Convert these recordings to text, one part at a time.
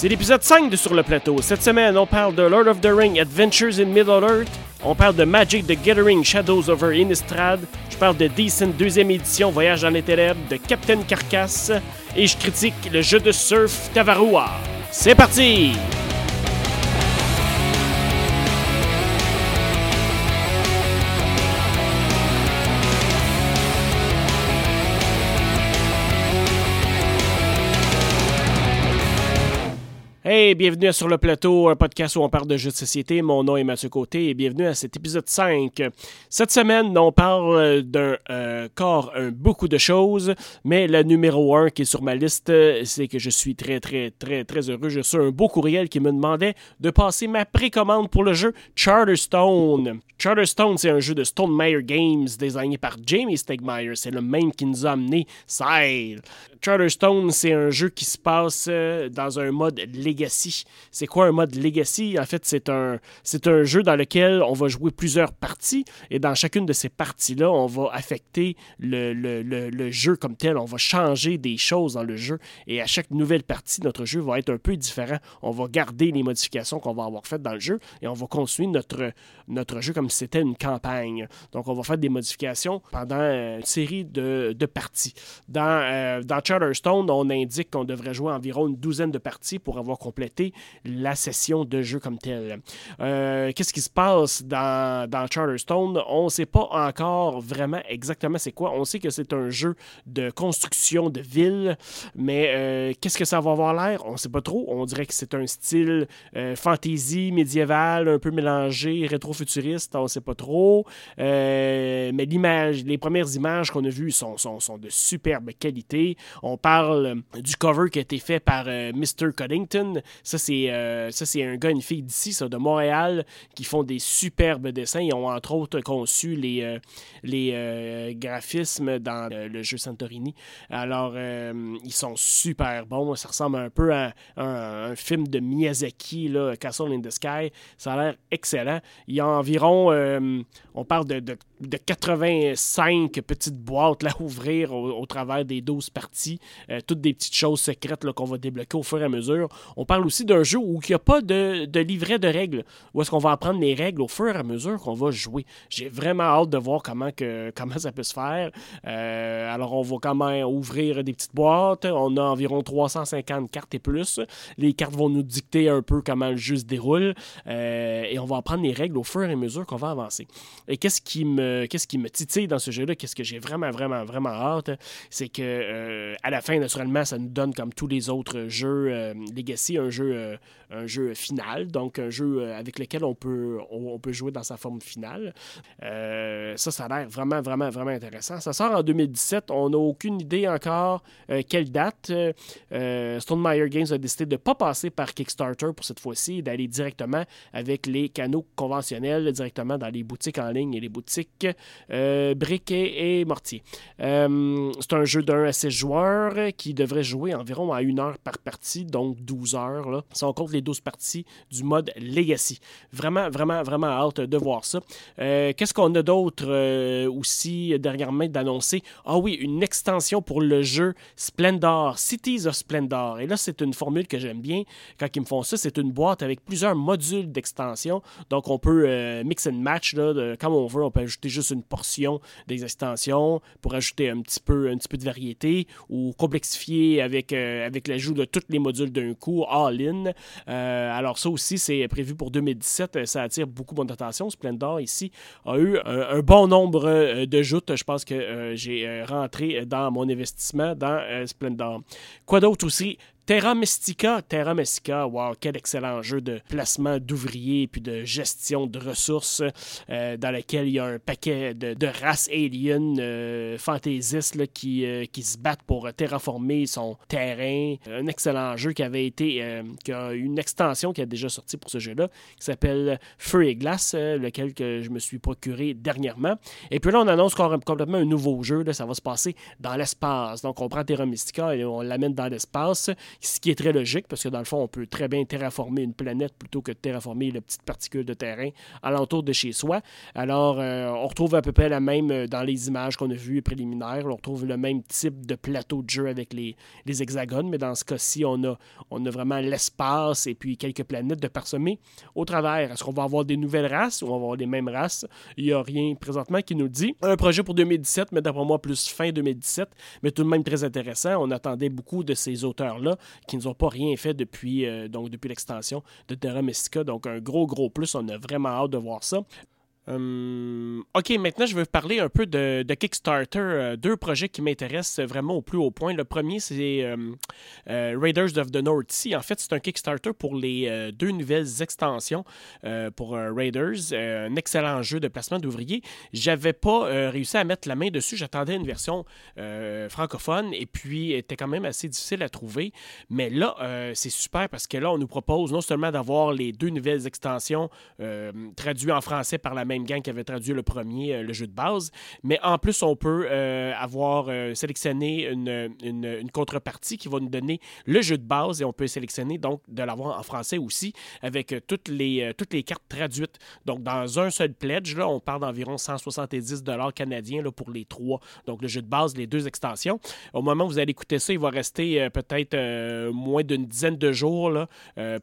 C'est l'épisode 5 de Sur le plateau. Cette semaine, on parle de Lord of the Ring Adventures in Middle-earth. On parle de Magic the Gathering Shadows over Innistrad. Je parle de Decent deuxième édition Voyage dans les ténèbres de Captain Carcass. Et je critique le jeu de surf Tavarua. C'est parti! Hey, bienvenue Sur le Plateau, un podcast où on parle de jeux de société. Mon nom est Mathieu Côté et bienvenue à cet épisode 5. Cette semaine, on parle d'un euh, corps, un, beaucoup de choses, mais la numéro 1 qui est sur ma liste, c'est que je suis très, très, très, très heureux. J'ai reçu un beau courriel qui me demandait de passer ma précommande pour le jeu Charterstone. Charterstone, c'est un jeu de Stonemeyer Games designé par Jamie Stegmaier. C'est le même qui nous a amené Sile. Charterstone, c'est un jeu qui se passe euh, dans un mode Legacy. C'est quoi un mode Legacy? En fait, c'est un, c'est un jeu dans lequel on va jouer plusieurs parties et dans chacune de ces parties-là, on va affecter le, le, le, jeu comme tel. On va changer des choses dans le jeu et à chaque nouvelle partie, notre jeu va être un peu différent. On va garder les modifications qu'on va avoir faites dans le jeu et on va construire notre, notre jeu comme si c'était une campagne. Donc, on va faire des modifications pendant une série de, de parties. Dans, euh, dans Charterstone, on indique qu'on devrait jouer environ une douzaine de parties pour avoir complété la session de jeu comme telle. Euh, qu'est-ce qui se passe dans, dans Charterstone? On ne sait pas encore vraiment exactement c'est quoi. On sait que c'est un jeu de construction de ville, mais euh, qu'est-ce que ça va avoir l'air? On ne sait pas trop. On dirait que c'est un style euh, fantasy médiéval, un peu mélangé, rétro-futuriste. On ne sait pas trop. mais l'image, les premières images qu'on a vues sont, sont, sont de superbe qualité. On parle du cover qui a été fait par Mr. Cuddington. Ça, c'est euh, ça c'est un gars, une fille d'ici, ça, de Montréal, qui font des superbes dessins. Ils ont entre autres conçu les, les graphismes dans le jeu Santorini. Alors, ils sont super bons. Ça ressemble un peu à un, film de Miyazaki, là, Castle in the Sky. Ça a l'air excellent. Il y a environ, on parle de, de, de, 85 petites boîtes à ouvrir au, travers des 12 parties euh, toutes des petites choses secrètes qu'on va débloquer au fur et à mesure. On parle aussi d'un jeu où il n'y a pas de, livret de règles, où est-ce qu'on va apprendre les règles au fur et à mesure qu'on va jouer. J'ai vraiment hâte de voir comment, que, comment ça peut se faire. Euh, alors, on va quand même ouvrir des petites boîtes. On a environ 350 cartes et plus. Les cartes vont nous dicter un peu comment le jeu se déroule. Euh, et on va apprendre les règles au fur et à mesure qu'on va avancer. Et qu'est-ce qui me, qui me titille dans ce jeu-là? Qu'est-ce que j'ai vraiment, vraiment, vraiment hâte? C'est que à la fin, naturellement, ça nous donne comme tous les autres jeux euh, Un jeu, euh, un jeu final, donc un jeu euh, avec lequel on peut, on, peut jouer dans sa forme finale. ça, ça a l'air vraiment, vraiment, vraiment intéressant. Ça sort en 2017. On n'a aucune idée encore quelle date. Stonemeyer Games a décidé de ne pas passer par Kickstarter pour cette fois-ci, d'aller directement avec les canaux conventionnels, directement dans les boutiques en ligne et les boutiques briquet et mortier. c'est un jeu d'un à 6 joueurs qui devrait jouer environ à une heure par partie, donc 12 heures. Là, on compte les 12 parties du mode Legacy. Vraiment, vraiment, vraiment hâte de voir ça. Euh, qu'est-ce qu'on a d'autre euh, aussi dernièrement d'annoncer? Ah oui, une extension pour le jeu Splendor, Cities of Splendor. Et là, c'est une formule que j'aime bien. Quand ils me font ça, c'est une boîte avec plusieurs modules d'extension. Donc, on peut euh, mix and match là, comme on veut. On peut ajouter juste une portion des extensions pour ajouter un petit peu, un petit peu de variété ou ou complexifier avec, euh, avec l'ajout de tous les modules d'un coup, Euh, alors ça aussi, c'est prévu pour 2017. Ça attire beaucoup mon attention. Splendor ici a eu un, bon nombre euh, de joutes. Je pense que j'ai rentré dans mon investissement dans Splendor. Quoi d'autre aussi? Terra Mystica, Terra Mystica, wow, quel excellent jeu de placement d'ouvriers puis de gestion de ressources euh, dans lequel il y a un paquet de, races aliens euh, fantaisistes qui, euh, qui se battent pour terraformer son terrain. Un excellent jeu qui avait été, qui a une extension qui a déjà sorti pour ce jeu-là, qui s'appelle Feu et Glace, lequel que je me suis procuré dernièrement. Et puis là, on annonce complètement un nouveau jeu. Ça va se passer dans l'espace. Donc, on prend Terra Mystica et on l'amène dans l'espace ce qui est très logique parce que dans le fond, on peut très bien terraformer une planète plutôt que de terraformer la petite particule de terrain alentour de chez soi. Alors, euh, on retrouve à peu près la même euh, dans les images qu'on a vues préliminaires. On retrouve le même type de plateau de jeu avec les, les hexagones, mais dans ce cas-ci, on a, on a vraiment l'espace et puis quelques planètes de parsemer au travers. Est-ce qu'on va avoir des nouvelles races ou on va avoir les mêmes races? Il n'y a rien présentement qui nous le dit. Un projet pour 2017, mais d'après moi, plus fin 2017, mais tout de même très intéressant. On attendait beaucoup de ces auteurs-là qui nous ont pas rien fait depuis, euh, donc depuis l'extension de Terra Mystica. Donc, un gros, gros plus. On a vraiment hâte de voir ça. Hum, ok, maintenant je veux parler un peu de, Kickstarter. Euh, deux projets qui m'intéressent vraiment au plus haut point. Le premier, c'est euh, Raiders of the North Sea. En fait, c'est un Kickstarter pour les euh, deux nouvelles extensions pour Raiders. un excellent jeu de placement d'ouvriers. J'avais pas réussi à mettre la main dessus. J'attendais une version francophone et puis était quand même assez difficile à trouver. Mais là, c'est super parce que là, on nous propose non seulement d'avoir les deux nouvelles extensions traduites en français par la gang qui avait traduit le premier, euh, le jeu de base. Mais en plus, on peut euh, avoir euh, sélectionné une, une, contrepartie qui va nous donner le jeu de base et on peut sélectionner donc de l'avoir en français aussi avec toutes les, toutes les cartes traduites. Donc, dans un seul pledge, là, on parle d'environ 170 canadiens là, pour les trois. Donc, le jeu de base, les deux extensions. Au moment où vous allez écouter ça, il va rester peut-être moins d'une dizaine de jours là,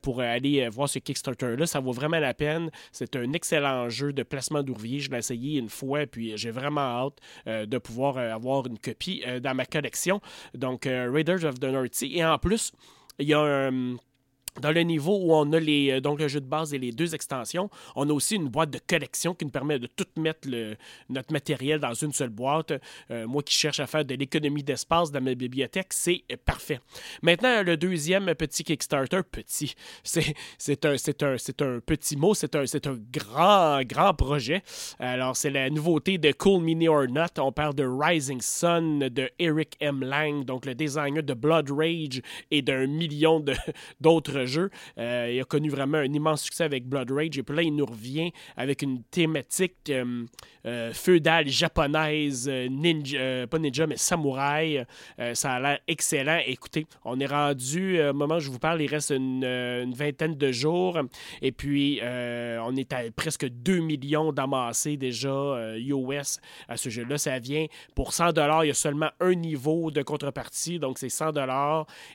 pour aller voir ce Kickstarter-là. Ça vaut vraiment la peine. C'est un excellent jeu de placement d'ouvrier. Je l'ai essayé une fois, puis j'ai vraiment hâte euh, de pouvoir euh, avoir une copie euh, dans ma collection. Donc, Raiders of the North. Et en plus, il y a un dans le niveau où on a les, euh, donc le jeu de base et les deux extensions, on a aussi une boîte de collection qui nous permet de tout mettre notre matériel dans une seule boîte. Euh, moi qui cherche à faire de l'économie d'espace dans ma bibliothèque, c'est euh, parfait. Maintenant, le deuxième petit Kickstarter, petit, c'est, un, un, un petit mot, c'est un, un grand, grand projet. Alors, c'est la nouveauté de Cool Mini or Not. On parle de Rising Sun de Eric M. Lang, donc le designer de Blood Rage et d'un million d'autres jeu. Euh, il a connu vraiment un immense succès avec Blood Rage. Et puis là, il nous revient avec une thématique euh, euh, feudale japonaise, ninja, pas ninja, mais samouraï. ça a l'air excellent. Écoutez, on est rendu, au moment où je vous parle, il reste une, vingtaine de jours. Et puis, on est à presque 2 millions d'amassés déjà US à ce jeu-là. Ça vient pour 100 Il y a seulement un niveau de contrepartie. Donc, c'est 100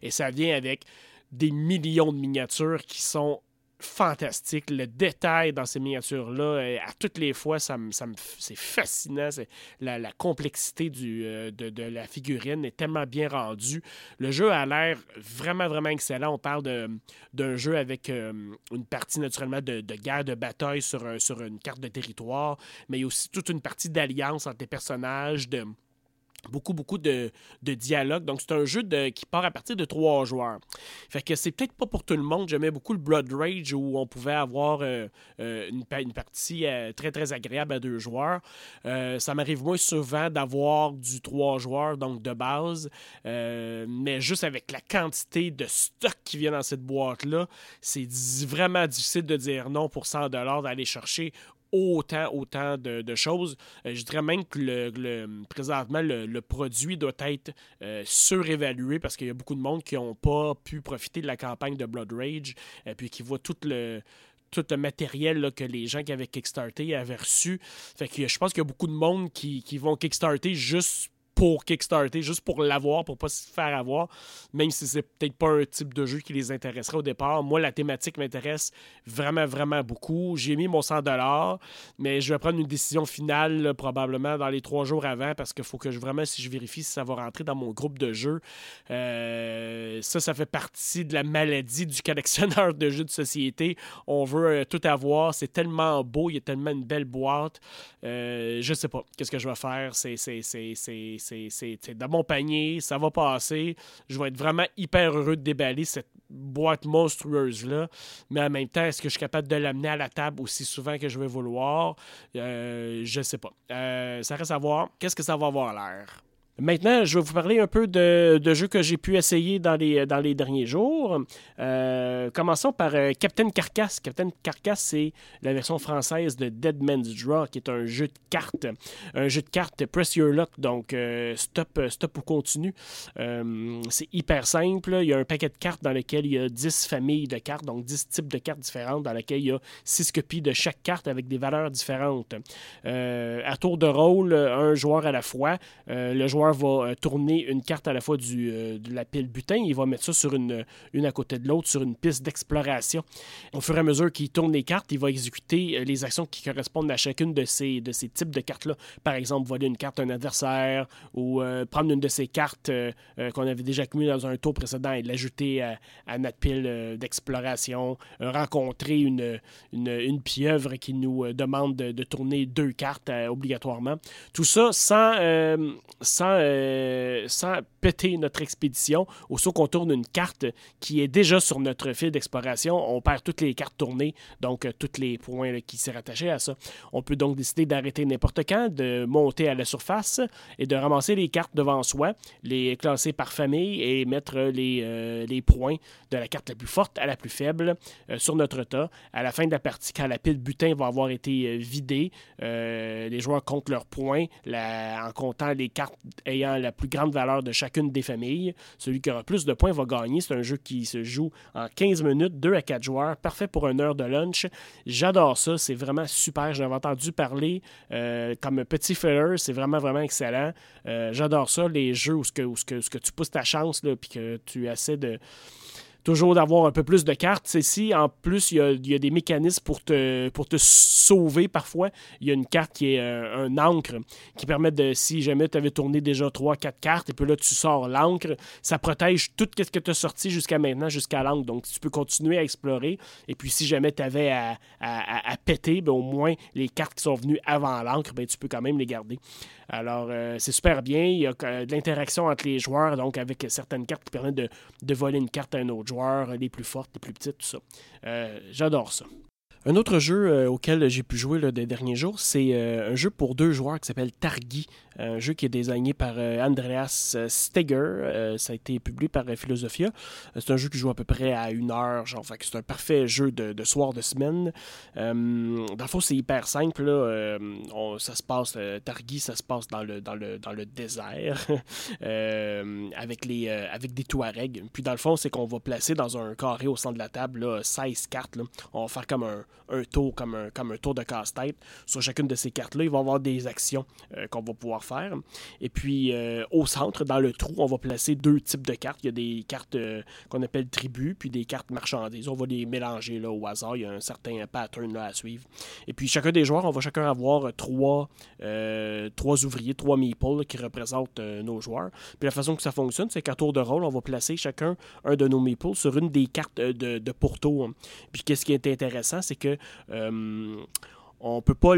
Et ça vient avec des millions de miniatures qui sont fantastiques. Le détail dans ces miniatures-là, euh, à toutes les fois, ça c'est fascinant. La, complexité euh, de, la figurine est tellement bien rendue. Le jeu a l'air vraiment, vraiment excellent. On parle d'un jeu avec euh, une partie naturellement de, guerre, de bataille sur, sur une carte de territoire, mais il y a aussi toute une partie d'alliance entre les personnages, de beaucoup, beaucoup de, de dialogue. Donc, c'est un jeu qui part à partir de trois joueurs. Fait que c'est peut-être pas pour tout le monde. J'aimais beaucoup le Blood Rage où on pouvait avoir euh, euh, une, une, partie euh, très, très agréable à deux joueurs. ça m'arrive moins souvent d'avoir du trois joueurs, donc de base. mais juste avec la quantité de stock qui vient dans cette boîte-là, c'est vraiment difficile de dire non pour 100 d'aller chercher autant, autant de, choses. Euh, je dirais même que le, présentement, le, produit doit être euh, surévalué parce qu'il y a beaucoup de monde qui n'ont pas pu profiter de la campagne de Blood Rage et puis qui voient tout le matériel que les gens qui avaient Kickstarté avaient reçu. Fait je pense qu'il y a beaucoup de monde qui, qui vont Kickstarter juste pour Kickstarter, juste pour l'avoir, pour pas se faire avoir, même si c'est peut-être pas un type de jeu qui les intéresserait au départ. Moi, la thématique m'intéresse vraiment, vraiment beaucoup. J'ai mis mon 100$, mais je vais prendre une décision finale probablement dans les trois jours avant parce qu'il faut que je vraiment, si je vérifie si ça va rentrer dans mon groupe de jeux. Euh, ça, ça fait partie de la maladie du collectionneur de jeux de société. On veut euh, tout avoir. C'est tellement beau, il y a tellement une belle boîte. Euh, je sais pas qu'est-ce que je vais faire. C'est c'est dans mon panier, ça va passer. Je vais être vraiment hyper heureux de déballer cette boîte monstrueuse-là. Mais en même temps, est-ce que je suis capable de l'amener à la table aussi souvent que je vais vouloir? Euh, je sais pas. Euh, ça reste à voir. Qu'est-ce que ça va avoir l'air? Maintenant, je vais vous parler un peu de, jeux que j'ai pu essayer dans les, derniers jours. Euh, commençons par euh, Captain Carcass. Captain Carcass, c'est la version française de Dead Man's Draw, qui est un jeu de cartes. Un jeu de cartes Press Your Luck, donc euh, stop, stop ou continue. c'est hyper simple. Il y a un paquet de cartes dans lequel il y a 10 familles de cartes, donc 10 types de cartes différentes, dans lesquelles il y a 6 copies de chaque carte avec des valeurs différentes. à tour de rôle, un joueur à la fois. le joueur va tourner une carte à la fois du, de la pile butin. Il va mettre ça sur une, une à côté de l'autre sur une piste d'exploration. Au fur et à mesure qu'il tourne les cartes, il va exécuter euh, les actions qui correspondent à chacune de ces, de ces types de cartes-là. Par exemple, voler une carte à un adversaire ou euh, prendre une de ces cartes euh, qu'on avait déjà accumulées dans un tour précédent et l'ajouter à, notre pile d'exploration. rencontrer une, une, pieuvre qui nous demande de, tourner deux cartes obligatoirement. Tout ça sans, sans, sans péter notre expédition. Au saut qu'on tourne une carte qui est déjà sur notre fil d'exploration, on perd toutes les cartes tournées, donc euh, tous les points qui s'est rattachés à ça. On peut donc décider d'arrêter n'importe quand, de monter à la surface et de ramasser les cartes devant soi, les classer par famille et mettre les, euh, les points de la carte la plus forte à la plus faible euh, sur notre tas. À la fin de la partie, quand la pile butin va avoir été vidée, les joueurs comptent leurs points en comptant les cartes ayant la plus grande valeur de chacune des familles. Celui qui aura plus de points va gagner. C'est un jeu qui se joue en 15 minutes, 2 à 4 joueurs, parfait pour une heure de lunch. J'adore ça, c'est vraiment super. J'en avais entendu parler euh, comme petit filler, c'est vraiment, vraiment excellent. Euh, j'adore ça, les jeux où, ce que, que tu pousses ta chance, puis que tu essaies de toujours d'avoir un peu plus de cartes. Ici, en plus, il y a, des mécanismes pour te, pour te sauver parfois. Il y a une carte qui est euh, un encre qui permet de, si jamais tu avais tourné déjà 3-4 cartes, et puis là, tu sors l'encre, ça protège tout ce que tu as sorti jusqu'à maintenant, jusqu'à l'encre. Donc, tu peux continuer à explorer. Et puis, si jamais tu avais à, à, péter, ben, au moins, les cartes qui sont venues avant l'encre, ben, tu peux quand même les garder. Alors, euh, c'est super bien. Il y a euh, de l'interaction entre les joueurs, donc avec certaines cartes qui permettent de, voler une carte à un autre joueurs, les plus fortes, les plus petites, tout ça. Euh, j'adore ça. Un autre jeu euh, auquel j'ai pu jouer là, des derniers jours, c'est euh, un jeu pour deux joueurs qui s'appelle Targi. Un jeu qui est désigné par Andreas Steger. ça a été publié par Philosophia. c'est un jeu qui joue à peu près à une heure. Genre, c'est un parfait jeu de, soir de semaine. dans le fond, c'est hyper simple. Là. ça se passe, Targi, ça se passe dans le, dans le, dans le désert avec, les, avec des Touaregs. Puis dans le fond, c'est qu'on va placer dans un carré au centre de la table là, 16 cartes. On va faire comme un un tour comme un, comme un tour de casse-tête. Sur chacune de ces cartes-là, il va y avoir des actions euh, qu'on va pouvoir faire. Et puis, euh, au centre, dans le trou, on va placer deux types de cartes. Il y a des cartes euh, qu'on appelle tribus, puis des cartes marchandises. On va les mélanger au hasard. Il y a un certain pattern à suivre. Et puis, chacun des joueurs, on va chacun avoir trois, trois ouvriers, trois meeples qui représentent nos joueurs. Puis, la façon que ça fonctionne, c'est qu'à tour de rôle, on va placer chacun un de nos meeples sur une des cartes de, de pourtour. Puis, qu'est-ce qui est intéressant, c'est que euh, on peut pas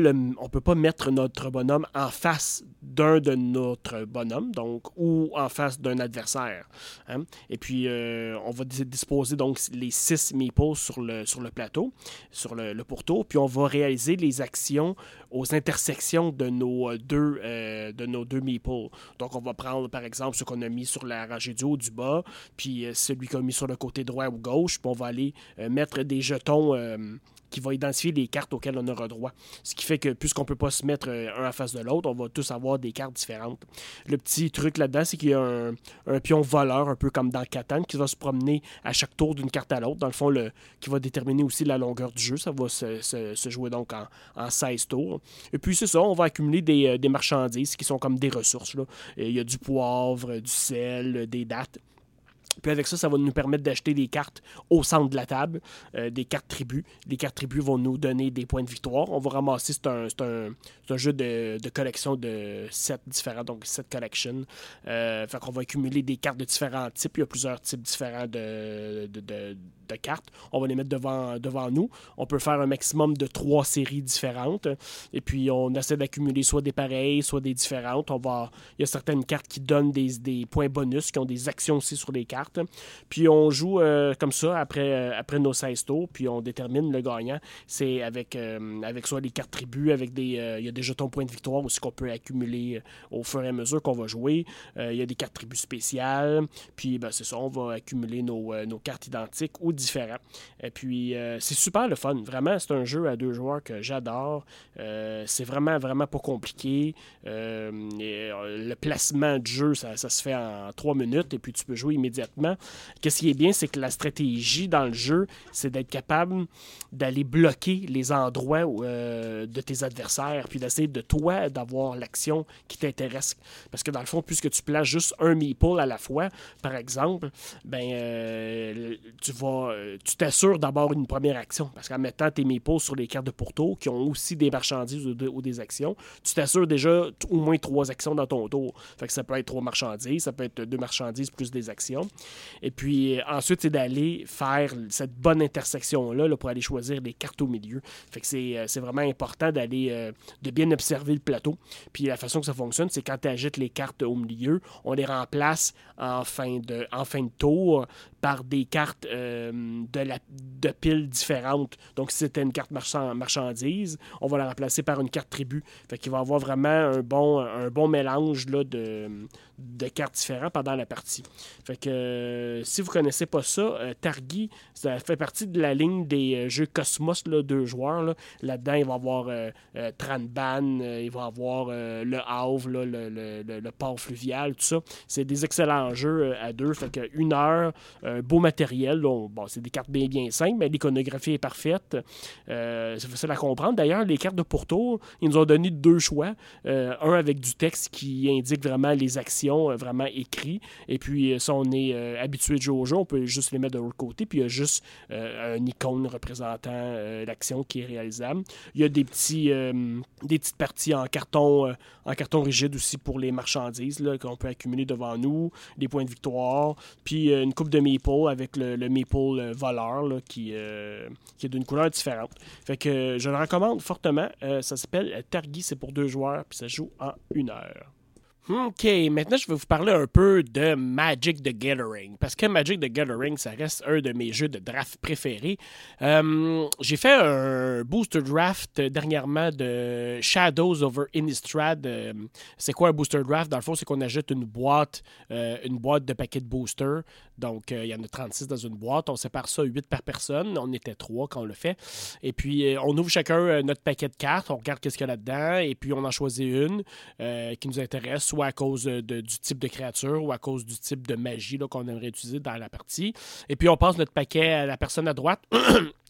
peut pas mettre notre bonhomme en face d'un de notre bonhomme, donc ou en face d'un adversaire. Hein. Et puis euh, on va disposer donc les six meeples sur le sur le plateau, sur le, pourtour, puis on va réaliser les actions aux intersections de nos deux de nos deux meeples. Donc on va prendre par exemple ce qu'on a mis sur la rangée du haut du bas, puis celui qu'on a mis sur le côté droit ou gauche, puis on va aller mettre des jetons qui va identifier les cartes auxquelles on aura droit. Ce qui fait que puisqu'on ne peut pas se mettre euh, un en face de l'autre, on va tous avoir des cartes différentes. Le petit truc là-dedans, c'est qu'il y a un, pion voleur, un peu comme dans Catan, qui va se promener à chaque tour d'une carte à l'autre. Dans le fond, qui va déterminer aussi la longueur du jeu. Ça va se, jouer donc en, 16 tours. Et puis c'est ça, on va accumuler des, euh, marchandises qui sont comme des ressources. Il y a du poivre, du sel, des dates. Puis avec ça, ça va nous permettre d'acheter des cartes au centre de la table, euh, des cartes tribus. Les cartes tribus vont nous donner des points de victoire. On va ramasser, c'est un, un, jeu de, collection de 7 différents, donc 7 collections. Euh, fait qu'on va accumuler des cartes de différents types. Il y a plusieurs types différents de, de, cartes. On va les mettre devant, devant nous. On peut faire un maximum de trois séries différentes. Et puis on essaie d'accumuler soit des pareilles, soit des différentes. On va, il y a certaines cartes qui donnent des, des points bonus, qui ont des actions aussi sur les cartes Puis on joue comme ça après, après nos 16 tours, puis on détermine le gagnant. C'est avec, avec soit des cartes tribus, avec des. Il y a des jetons points de victoire aussi qu'on peut accumuler au fur et à mesure qu'on va jouer. Il y a des cartes tribus spéciales. Puis ben, c'est ça, on va accumuler nos, nos cartes identiques ou différentes. Et puis c'est super le fun. Vraiment, c'est un jeu à deux joueurs que j'adore. c'est vraiment, vraiment pas compliqué. le placement de jeu, ça, se fait en trois minutes et puis tu peux jouer immédiatement. Qu'est-ce qui est bien, c'est que la stratégie dans le jeu, c'est d'être capable d'aller bloquer les endroits euh, de tes adversaires, puis d'essayer de toi d'avoir l'action qui t'intéresse. Parce que dans le fond, puisque tu places juste un meeple à la fois, par exemple, ben euh, tu vas, tu t'assures d'avoir une première action. Parce qu'en mettant tes meeples sur les cartes de pourtour, qui ont aussi des marchandises ou, des actions, tu t'assures déjà au moins trois actions dans ton tour. Fait que ça peut être trois marchandises, ça peut être deux marchandises plus des actions. Et puis euh, ensuite, c'est d'aller faire cette bonne intersection-là pour aller choisir les cartes au milieu. Fait que c'est, euh, vraiment important d'aller euh, de bien observer le plateau. Puis la façon que ça fonctionne, c'est quand tu agites les cartes au milieu, on les remplace en fin de, en fin de tour par des cartes de, la, de piles différentes. Donc, si c'était une carte marchandise, on va la remplacer par une carte tribu. Fait qu'il va avoir vraiment un bon, un bon mélange là, de, de cartes différentes pendant la partie. Fait que euh, si vous connaissez pas ça, euh, Targi, ça fait partie de la ligne des euh, jeux Cosmos, là, deux joueurs. Là-dedans, il va y avoir Tranban, il va y avoir le Havre, le, le, port fluvial, tout ça. C'est des excellents jeux à deux. Fait que une heure, beau matériel. bon, c'est des cartes bien, bien simples, mais l'iconographie est parfaite. c'est facile à comprendre. D'ailleurs, les cartes de pourtour, ils nous ont donné deux choix. un avec du texte qui indique vraiment les actions euh, vraiment écrit. Et puis, euh, si on est euh, habitué de jeu, on peut juste les mettre de l'autre côté. Puis, il y a juste un icône représentant l'action qui est réalisable. Il y a des, petits, des petites parties en carton, en carton rigide aussi pour les marchandises qu'on peut accumuler devant nous, des points de victoire. Puis, une coupe de maple avec le, le maple voleur qui, qui est d'une couleur différente. Fait que je le recommande fortement. ça s'appelle Targi, c'est pour deux joueurs, puis ça joue en une heure. OK, maintenant je vais vous parler un peu de Magic the Gathering. Parce que Magic the Gathering, ça reste un de mes jeux de draft préférés. Euh, j'ai fait un booster draft dernièrement de Shadows over Innistrad. Euh, c'est quoi un booster draft? Dans le fond, c'est qu'on achète une boîte, euh, une boîte de paquets de boosters. Donc, il y en a 36 dans une boîte. On sépare ça 8 par personne. On était 3 quand on le fait. Et puis, on ouvre chacun notre paquet de cartes. On regarde qu'est-ce qu'il y a là-dedans. Et puis, on en choisit une qui nous intéresse soit à cause du type de créature ou à cause du type de magie qu'on aimerait utiliser dans la partie. Et puis on passe notre paquet à la personne à droite.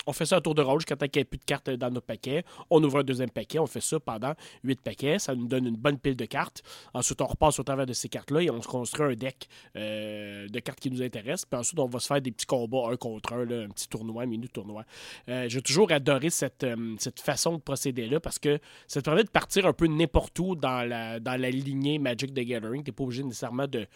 on fait ça à tour de rôle jusqu'à temps qu'il n'y ait plus de cartes dans notre paquet. On ouvre un deuxième paquet. On fait ça pendant huit paquets. Ça nous donne une bonne pile de cartes. Ensuite, on repasse au travers de ces cartes-là et on se construit un deck euh, de cartes qui nous intéressent. Puis ensuite, on va se faire des petits combats un contre un, un petit tournoi, un mini tournoi. Euh, j'ai toujours adoré cette, euh, cette façon de procéder-là parce que ça te permet de partir un peu n'importe où dans la, dans la lignée Magic the Gathering. Tu n'es pas obligé nécessairement de,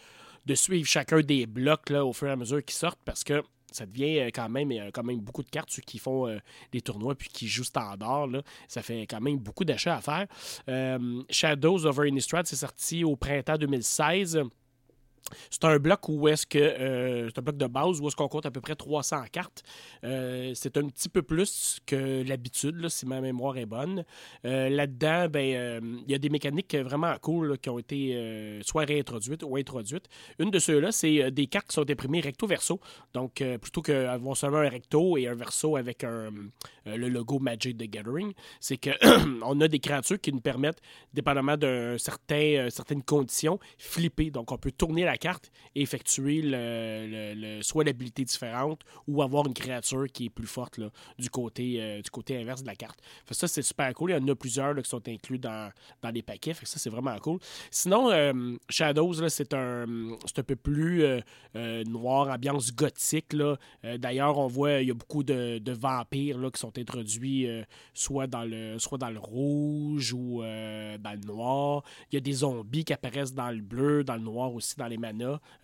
de suivre chacun des blocs là, au fur et à mesure qu'ils sortent parce que ça devient euh, quand même, quand même beaucoup de cartes, ceux qui font euh, des tournois puis qui jouent standard. Là, ça fait quand même beaucoup d'achats à faire. Euh, Shadows over Innistrad, c'est sorti au printemps 2016. C'est un bloc où est-ce que euh, c'est un bloc de base où est-ce qu'on compte à peu près 300 cartes. Euh, c'est un petit peu plus que l'habitude, si ma mémoire est bonne. Euh, là-dedans, ben il y a des mécaniques vraiment cool qui ont été soit réintroduites ou introduites. Une de ceux-là, c'est des cartes qui sont imprimées recto verso. Donc plutôt qu'avoir seulement un recto et un verso avec le logo Magic the Gathering, c'est que on a des créatures qui nous permettent, dépendamment d'un certain certaines conditions, flipper. Donc on peut tourner la carte et effectuer le, soit l'habilité différente ou avoir une créature qui est plus forte du, côté, euh, du côté inverse de la carte. ça, c'est super cool. Il y en a plusieurs qui sont inclus dans, dans les paquets. Fait ça, c'est vraiment cool. Sinon, euh, Shadows, c'est un, un peu plus euh, noir, ambiance gothique. D'ailleurs, on voit il y a beaucoup de, vampires là, qui sont introduits soit, dans le, soit dans le rouge ou dans le noir. Il y a des zombies qui apparaissent dans le bleu, dans le noir aussi, dans les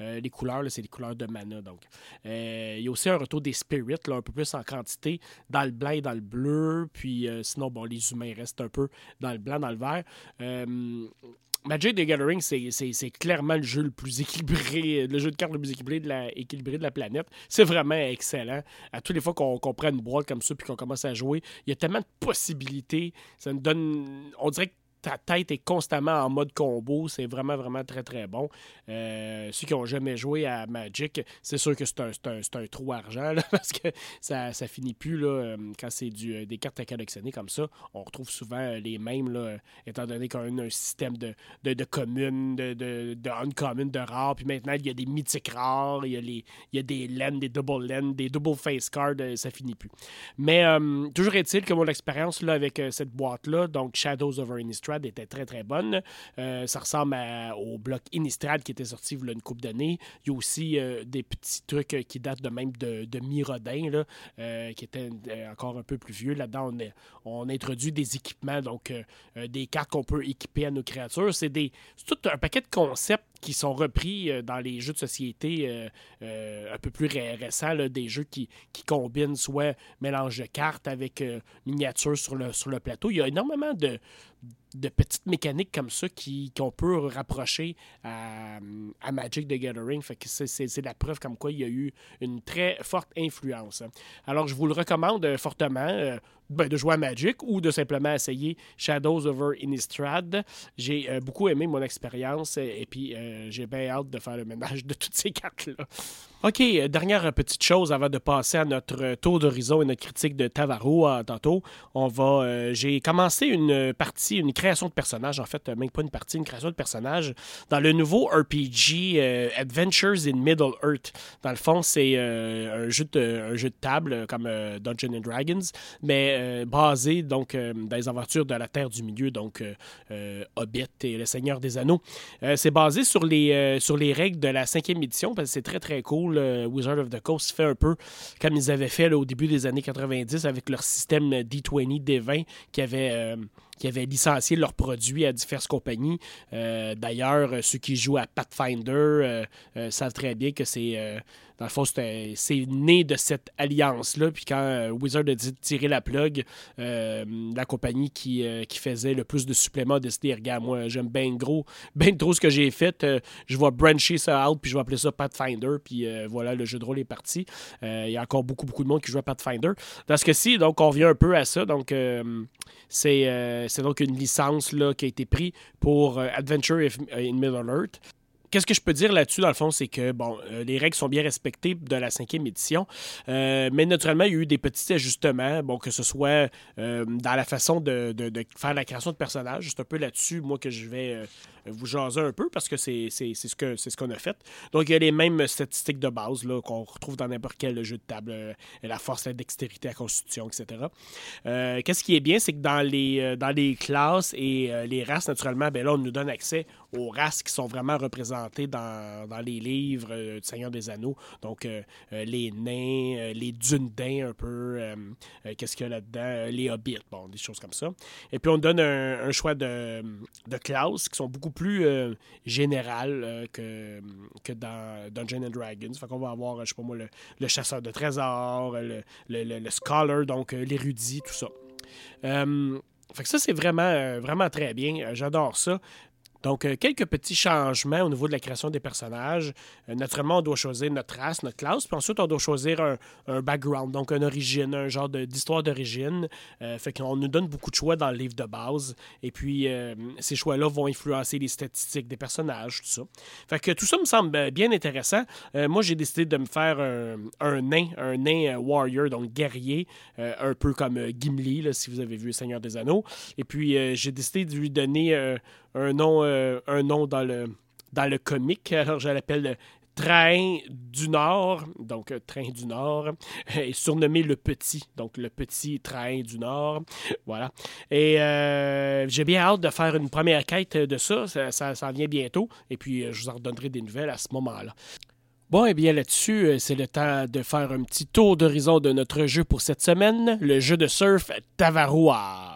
Euh, les couleurs, c'est les couleurs de mana. Donc. Euh, il y a aussi un retour des spirits, un peu plus en quantité, dans le blanc et dans le bleu. Puis euh, sinon, bon, les humains restent un peu dans le blanc, dans le vert Magic the Gathering, c'est clairement le jeu le plus équilibré, le jeu de cartes le plus équilibré de la, de la planète. C'est vraiment excellent. À toutes les fois qu'on prend une boîte comme ça puis qu'on commence à jouer, il y a tellement de possibilités. Ça nous donne. On dirait que ta tête est constamment en mode combo. C'est vraiment, vraiment très, très bon. Euh, ceux qui n'ont jamais joué à Magic, c'est sûr que c'est un, un, un, trou argent parce que ça, ne finit plus là, euh, quand c'est euh, des cartes à collectionner comme ça. On retrouve souvent les mêmes, là, étant donné qu'on a un système de, de, communes, de, de, de de rares. Puis maintenant, il y a des mythiques rares, il y a, les, il y a des laines, des double laines, des double face cards. ça finit plus. Mais toujours est-il que mon expérience avec cette boîte-là, donc Shadows of Innistrad, était très très bonne. Euh, ça ressemble au bloc Innistrad qui était sorti il y a une couple d'années. Il y a aussi euh, des petits trucs qui datent de même de, de Mirodin, là, euh, qui étaient encore un peu plus vieux. Là-dedans, on, introduit des équipements, donc des cartes qu'on peut équiper à nos créatures. C'est tout un paquet de concepts qui sont repris dans les jeux de société un peu plus récents, des jeux qui, qui, combinent soit mélange de cartes avec miniatures sur le, sur le plateau. Il y a énormément de, de petites mécaniques comme ça qu'on peut rapprocher à, Magic the Gathering. Fait c'est la preuve comme quoi il y a eu une très forte influence. Alors, je vous le recommande euh, fortement. Euh, ben, de jouer à Magic ou de simplement essayer Shadows over Innistrad. J'ai euh, beaucoup aimé mon expérience et puis j'ai bien hâte de faire le ménage de toutes ces cartes-là. OK, dernière petite chose avant de passer à notre tour d'horizon et notre critique de Tavaro tantôt. On va. j'ai commencé une partie, une création de personnage, en fait, même pas une partie, une création de personnage dans le nouveau RPG euh, Adventures in Middle Earth. Dans le fond, c'est euh, un, jeu de, un jeu de table euh, comme Dungeons and Dragons, mais basé donc dans les aventures de la Terre du Milieu, donc Hobbit et le Seigneur des Anneaux. c'est basé sur les, sur les règles de la cinquième édition, parce que c'est très très cool. Wizard of the Coast fait un peu comme ils avaient fait au début des années 90 avec leur système D20, D20 qui avait qui avaient licencié leurs produits à diverses compagnies. Euh, d'ailleurs, ceux qui jouent à Pathfinder euh, euh, savent très bien que c'est dans le fond, c'est né de cette alliance-là. Puis quand euh, Wizard a dit de tirer la plug, euh, la compagnie qui, euh, qui, faisait le plus de suppléments a décidé regarde, moi, j'aime bien gros, bien trop ce que j'ai fait. je vais brancher ça out, puis je vais appeler ça Pathfinder. Puis voilà, le jeu de rôle est parti. Il y a encore beaucoup, beaucoup de monde qui joue à Pathfinder. Dans ce cas-ci, donc, on revient un peu à ça. Donc, c'est donc une licence qui a été prise pour Adventure in Middle Earth qu'est-ce que je peux dire là-dessus, dans le fond, c'est que, bon, euh, les règles sont bien respectées de la cinquième édition, euh, mais naturellement, il y a eu des petits ajustements, bon, que ce soit euh, dans la façon de, faire la création de personnages. C'est un peu là-dessus, moi, que je vais vous jaser un peu, parce que c'est ce qu'on ce a fait. Donc, il y a les mêmes statistiques de base qu'on retrouve dans n'importe quel jeu de table, la force, la dextérité, la constitution, etc. Qu'est-ce qui est bien, c'est que dans les, dans les classes et les races, naturellement, ben là, on nous donne accès aux races qui sont vraiment représentées dans, les livres euh, du Seigneur des Anneaux. Donc, euh, euh, les nains, les dunedins un peu, qu'est-ce qu'il y a là-dedans, les hobbits, bon, des choses comme ça. Et puis, on donne un, choix de, de, classes qui sont beaucoup plus générales que, que dans Dungeons and Dragons. Fait qu'on va avoir, je sais pas moi, le, chasseur de trésors, le, le scholar, donc l'érudit, tout ça. fait que ça, c'est vraiment, vraiment très bien. J'adore ça. Donc, euh, quelques petits changements au niveau de la création des personnages. Euh, naturellement, on doit choisir notre race, notre classe, puis ensuite, on doit choisir un, background, donc une origine, un genre d'histoire d'origine. Euh, fait qu'on nous donne beaucoup de choix dans le livre de base. Et puis, ces choix-là vont influencer les statistiques des personnages, tout ça. Fait que tout ça me semble bien intéressant. moi, j'ai décidé de me faire un, nain, un nain warrior, donc guerrier, un peu comme Gimli, si vous avez vu Seigneur des Anneaux. Et puis, j'ai décidé de lui donner un nom, euh, un nom dans le, dans le comique. Alors, je l'appelle Train du Nord, donc euh, Train du Nord, et surnommé le Petit, donc le Petit Train du Nord. Voilà. Et euh, j'ai bien hâte de faire une première quête de ça. Ça, ça, vient bientôt. Et puis, je vous en redonnerai des nouvelles à ce moment-là. Bon, et eh bien là-dessus, c'est le temps de faire un petit tour d'horizon de notre jeu pour cette semaine, le jeu de surf Tavaroa.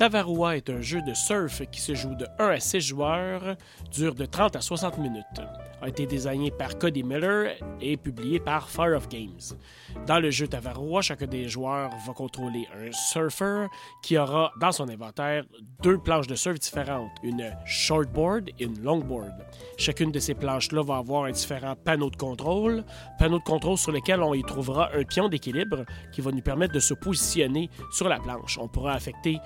Tavarua est un jeu de surf qui se joue de 1 à 6 joueurs, dure de 30 à 60 minutes. A été désigné par Cody Miller et publié par Fire of Games. Dans le jeu Tavarua, chacun des joueurs va contrôler un surfer qui aura dans son inventaire deux planches de surf différentes, une shortboard et une longboard. Chacune de ces planches-là va avoir un différent panneau de contrôle, panneau de contrôle sur lequel on y trouvera un pion d'équilibre qui va nous permettre de se positionner sur la planche. On pourra affecter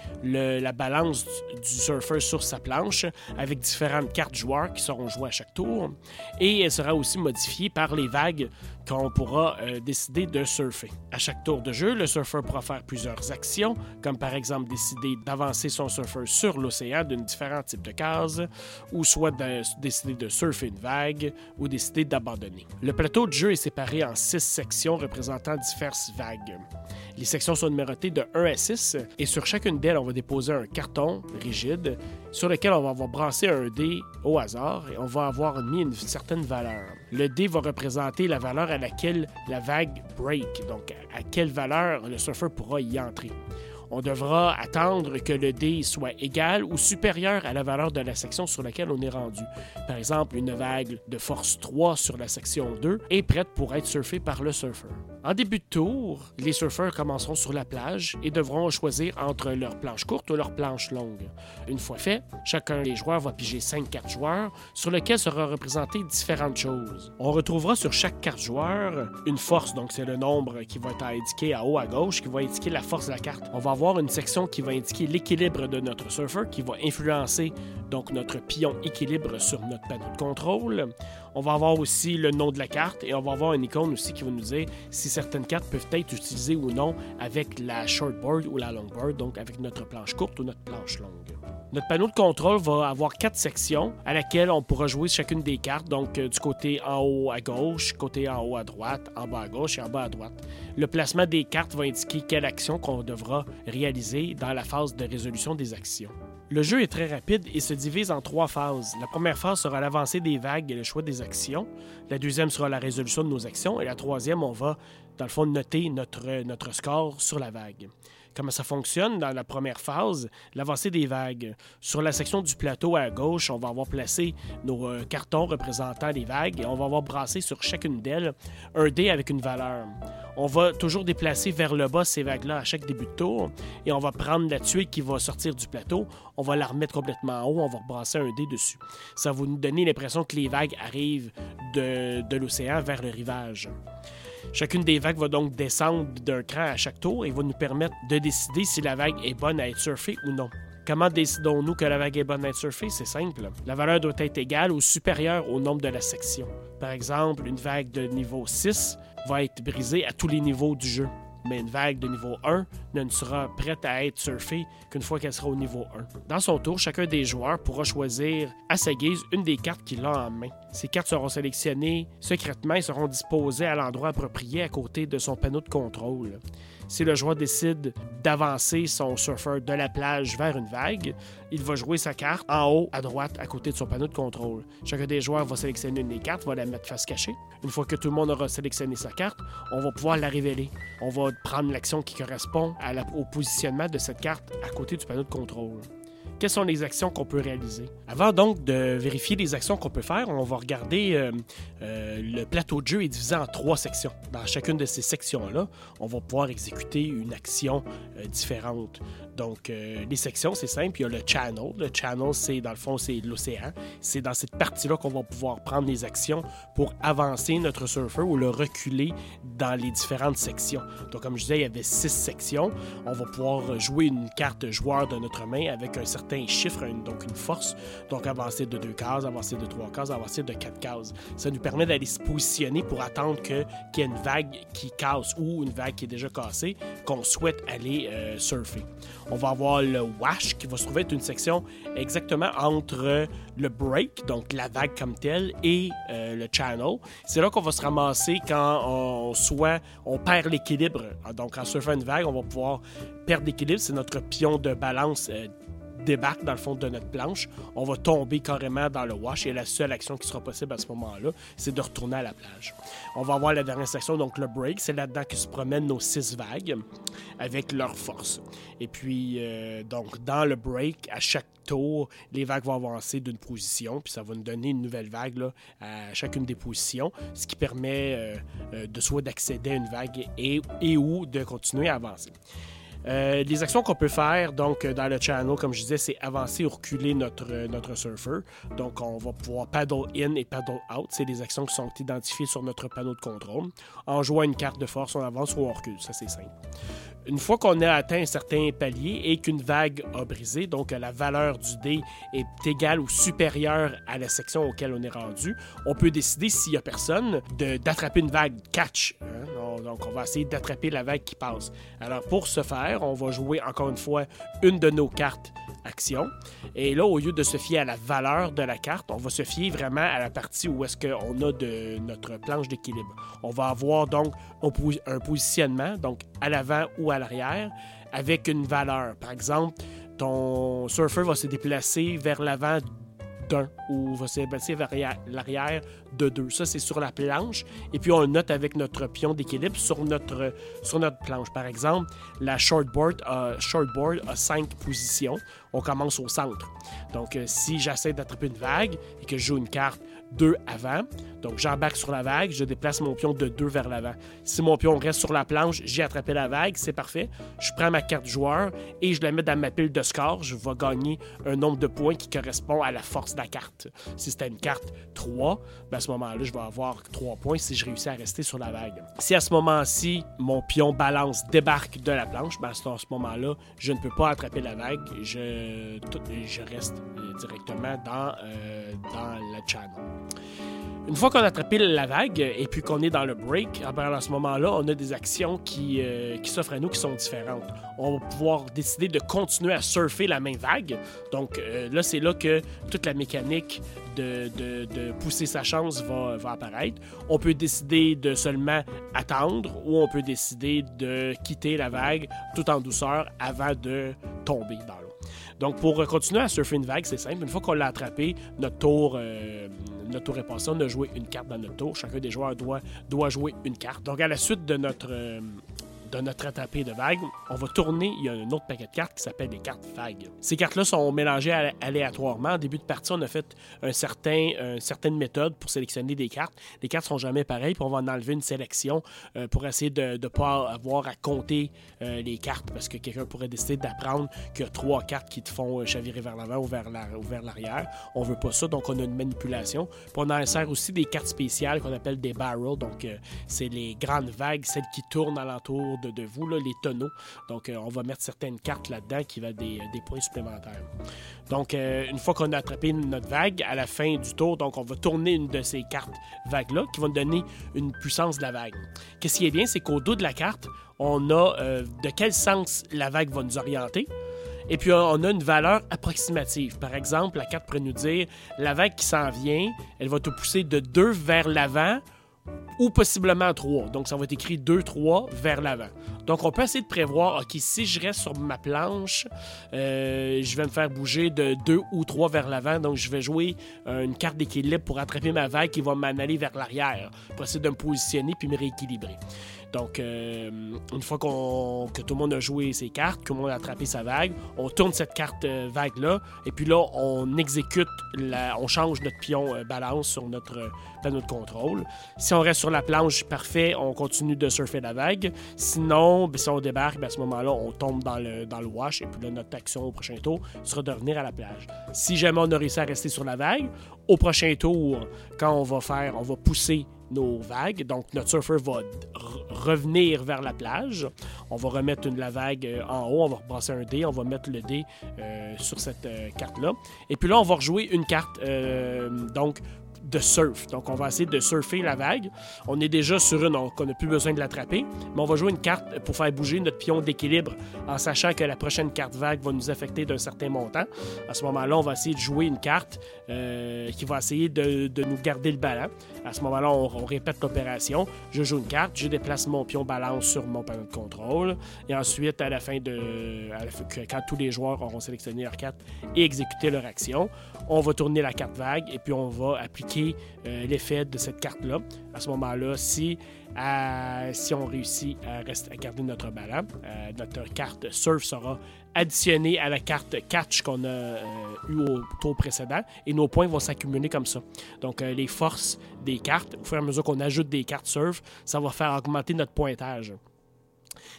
la balance du surfer sur sa planche avec différentes cartes joueurs qui seront jouées à chaque tour. Et elle sera aussi modifiée par les vagues qu'on pourra euh, décider de surfer. À chaque tour de jeu, le surfer pourra faire plusieurs actions, comme par exemple décider d'avancer son surfer sur l'océan d'une différents types de cases, ou soit de décider de surfer une vague, ou décider d'abandonner. Le plateau de jeu est séparé en six sections représentant diverses vagues. Les sections sont numérotées de 1 à 6, et sur chacune d'elles, on va déposer un carton rigide sur lequel on va avoir brassé un dé au hasard et on va avoir mis une certaine valeur. Le dé va représenter la valeur à laquelle la vague break, donc à quelle valeur le surfeur pourra y entrer. On devra attendre que le dé soit égal ou supérieur à la valeur de la section sur laquelle on est rendu. Par exemple, une vague de force 3 sur la section 2 est prête pour être surfée par le surfeur. En début de tour, les surfeurs commenceront sur la plage et devront choisir entre leur planche courte ou leur planche longue. Une fois fait, chacun des joueurs va piger 5 cartes joueurs sur lesquelles sera représenté différentes choses. On retrouvera sur chaque carte joueur une force, donc c'est le nombre qui va être indiqué en haut à gauche, qui va indiquer la force de la carte. Avoir une section qui va indiquer l'équilibre de notre surfeur, qui va influencer donc notre pion équilibre sur notre panneau de contrôle. On va avoir aussi le nom de la carte et on va avoir une icône aussi qui va nous dire si certaines cartes peuvent être utilisées ou non avec la shortboard ou la longboard, donc avec notre planche courte ou notre planche longue. Notre panneau de contrôle va avoir quatre sections à laquelle on pourra jouer chacune des cartes, donc euh, du côté en haut à gauche, côté en haut à droite, en bas à gauche et en bas à droite. Le placement des cartes va indiquer quelle action qu'on devra réaliser dans la phase de résolution des actions. Le jeu est très rapide et se divise en trois phases. La première phase sera l'avancée des vagues et le choix des actions. La deuxième sera la résolution de nos actions. Et la troisième, on va, dans le fond, noter notre, notre score sur la vague. Comment ça fonctionne dans la première phase? L'avancée des vagues. Sur la section du plateau à gauche, on va avoir placé nos euh, cartons représentant les vagues et on va avoir brassé sur chacune d'elles un dé avec une valeur. On va toujours déplacer vers le bas ces vagues-là à chaque début de tour et on va prendre la tuile qui va sortir du plateau, on va la remettre complètement en haut, on va brasser un dé dessus. Ça va nous donner l'impression que les vagues arrivent de, de l'océan vers le rivage. Chacune des vagues va donc descendre d'un cran à chaque tour et va nous permettre de décider si la vague est bonne à être surfée ou non. Comment décidons-nous que la vague est bonne à être surfée? C'est simple. La valeur doit être égale ou supérieure au nombre de la section. Par exemple, une vague de niveau 6 va être brisée à tous les niveaux du jeu mais une vague de niveau 1 ne sera prête à être surfée qu'une fois qu'elle sera au niveau 1. Dans son tour, chacun des joueurs pourra choisir à sa guise une des cartes qu'il a en main. Ces cartes seront sélectionnées secrètement et seront disposées à l'endroit approprié à côté de son panneau de contrôle. Si le joueur décide d'avancer son surfeur de la plage vers une vague, il va jouer sa carte en haut à droite à côté de son panneau de contrôle. Chacun des joueurs va sélectionner une des cartes, va la mettre face cachée. Une fois que tout le monde aura sélectionné sa carte, on va pouvoir la révéler. On va prendre l'action qui correspond au positionnement de cette carte à côté du panneau de contrôle quelles sont les actions qu'on peut réaliser. Avant donc de vérifier les actions qu'on peut faire, on va regarder euh, euh, le plateau de jeu est divisé en trois sections. Dans chacune de ces sections-là, on va pouvoir exécuter une action euh, différente. Donc, les sections, c'est simple. Il y a le channel. Le channel, c'est dans le fond, c'est l'océan. C'est dans cette partie-là qu'on va pouvoir prendre les actions pour avancer notre surfer ou le reculer dans les différentes sections. Donc, comme je disais, il y avait six sections. On va pouvoir jouer une carte joueur de notre main avec un certain chiffre, donc une force. Donc avancer de deux cases, avancer de trois cases, avancer de quatre cases. Ça nous permet d'aller se positionner pour attendre qu'il y ait une vague qui casse ou une vague qui est déjà cassée qu'on souhaite aller euh, surfer. On va avoir le wash qui va se trouver être une section exactement entre le break, donc la vague comme telle, et euh, le channel. C'est là qu'on va se ramasser quand on soit on perd l'équilibre. Donc en surfant une vague, on va pouvoir perdre l'équilibre. C'est notre pion de balance euh, débarque dans le fond de notre planche, on va tomber carrément dans le wash et la seule action qui sera possible à ce moment-là, c'est de retourner à la plage. On va avoir la dernière section, donc le break, c'est là-dedans que se promènent nos six vagues avec leur force. Et puis, euh, donc, dans le break, à chaque tour, les vagues vont avancer d'une position, puis ça va nous donner une nouvelle vague à chacune des positions, ce qui permet euh, euh, de soit d'accéder à une vague et ou de continuer à avancer. Euh, les actions qu'on peut faire donc dans le channel, comme je disais, c'est avancer ou reculer notre, notre surfer. Donc, on va pouvoir paddle in et paddle out. C'est des actions qui sont identifiées sur notre panneau de contrôle. En jouant une carte de force, on avance ou on recule. Ça, c'est simple. Une fois qu'on a atteint un certain palier et qu'une vague a brisé, donc la valeur du dé est égale ou supérieure à la section auquel on est rendu, on peut décider, s'il n'y a personne, d'attraper une vague catch. Hein? Donc, on va essayer d'attraper la vague qui passe. Alors, pour ce faire, on va jouer encore une fois une de nos cartes action. Et là, au lieu de se fier à la valeur de la carte, on va se fier vraiment à la partie où est-ce qu'on a de notre planche d'équilibre. On va avoir donc un positionnement, donc à l'avant ou à l'arrière, avec une valeur. Par exemple, ton surfer va se déplacer vers l'avant d'un ou va se déplacer vers l'arrière de deux. Ça, c'est sur la planche. Et puis, on note avec notre pion d'équilibre sur notre, planche. Par exemple, la shortboard a, shortboard a cinq positions. On commence au centre. Donc, euh, si j'essaie d'attraper une vague et que je joue une carte 2 avant. Donc, j'embarque sur la vague, je déplace mon pion de 2 vers l'avant. Si mon pion reste sur la planche, j'ai attrapé la vague, c'est parfait. Je prends ma carte joueur et je la mets dans ma pile de score. Je vais gagner un nombre de points qui correspond à la force de la carte. Si c'était une carte 3, ben à ce moment-là, je vais avoir 3 points si je réussis à rester sur la vague. Si à ce moment-ci, mon pion balance débarque de la planche, ben à ce moment-là, je ne peux pas attraper la vague. Je, reste directement dans, euh, dans. Une fois qu'on a attrapé la vague et puis qu'on est dans le break, à ce moment-là, on a des actions qui, euh, qui s'offrent à nous qui sont différentes. On va pouvoir décider de continuer à surfer la même vague. Donc euh, là, c'est là que toute la mécanique de, de, pousser sa chance va, va, apparaître. On peut décider de seulement attendre ou on peut décider de quitter la vague tout en douceur avant de tomber dans l'eau. Donc, pour continuer à surfer une vague, c'est simple. Une fois qu'on l'a attrapé, notre tour, euh, notre tour est passé. On a joué une carte dans notre tour. Chacun des joueurs doit, doit jouer une carte. Donc, à la suite de notre, euh, de notre attrapé de vagues, on va tourner, il y a un autre paquet de cartes qui s'appelle des cartes vagues. Ces cartes-là sont mélangées aléatoirement. En début de partie, on a fait un certain, une certaine méthode pour sélectionner des cartes. Les cartes sont jamais pareilles, puis on va en enlever une sélection euh, pour essayer de ne pas avoir à compter euh, les cartes, parce que quelqu'un pourrait décider d'apprendre qu'il y a trois cartes qui te font euh, chavirer vers l'avant ou vers l'arrière. On veut pas ça, donc on a une manipulation. On insère aussi des cartes spéciales qu'on appelle des barrels, donc c'est les grandes vagues, celles qui tournent alentour de, vous, là, les tonneaux. Donc, euh, on va mettre certaines cartes là-dedans qui va des, des points supplémentaires. Donc, euh, une fois qu'on a attrapé notre vague, à la fin du tour, donc on va tourner une de ces cartes vagues-là qui vont donner une puissance de la vague. Qu'est-ce qui est bien, c'est qu'au dos de la carte, on a euh, de quel sens la vague va nous orienter. Et puis, on a une valeur approximative. Par exemple, la carte pourrait nous dire la vague qui s'en vient, elle va te pousser de 2 vers l'avant ou possiblement 3. Donc, ça va être écrit 2, 3 vers l'avant. Donc, on peut essayer de prévoir, OK, si je reste sur ma planche, euh, je vais me faire bouger de 2 ou 3 vers l'avant. Donc, je vais jouer euh, une carte d'équilibre pour attraper ma vague qui va m'en aller vers l'arrière, pour essayer de me positionner puis me rééquilibrer. Donc, euh, une fois que tout le monde a joué ses cartes, que tout le monde a attrapé sa vague, on tourne cette carte euh, vague-là, et puis là, on exécute, la, on change notre pion euh, balance sur notre panneau de contrôle. Si on reste sur la planche, parfait, on continue de surfer la vague. Sinon, ben, si on débarque, ben, à ce moment-là, on tombe dans le, dans le wash, et puis là, notre action au prochain tour sera de revenir à la plage. Si jamais on a réussi à rester sur la vague, au prochain tour, quand on va faire, on va pousser nos vagues. Donc, notre surfer va revenir vers la plage. On va remettre une, la vague euh, en haut, on va repasser un dé, on va mettre le dé euh, sur cette euh, carte-là. Et puis là, on va rejouer une carte. donc, de surf. Donc, on va essayer de surfer la vague. On est déjà sur une, donc on n'a plus besoin de l'attraper, mais on va jouer une carte pour faire bouger notre pion d'équilibre en sachant que la prochaine carte vague va nous affecter d'un certain montant. À ce moment-là, on va essayer de jouer une carte euh, qui va essayer de, nous garder le ballon. À ce moment-là, on, répète l'opération. Je joue une carte, je déplace mon pion balance sur mon panneau de contrôle. Et ensuite, à la fin de. quand tous les joueurs auront sélectionné leur carte et exécuté leur action, on va tourner la carte vague et puis on va appliquer euh, l'effet de cette carte-là. À ce moment-là, si, on réussit à, à garder notre ballon, euh, notre carte surf sera additionnée à la carte catch qu'on a euh, eu au tour précédent et nos points vont s'accumuler comme ça. Donc, les forces des cartes, au fur et à mesure qu'on ajoute des cartes surf, ça va faire augmenter notre pointage.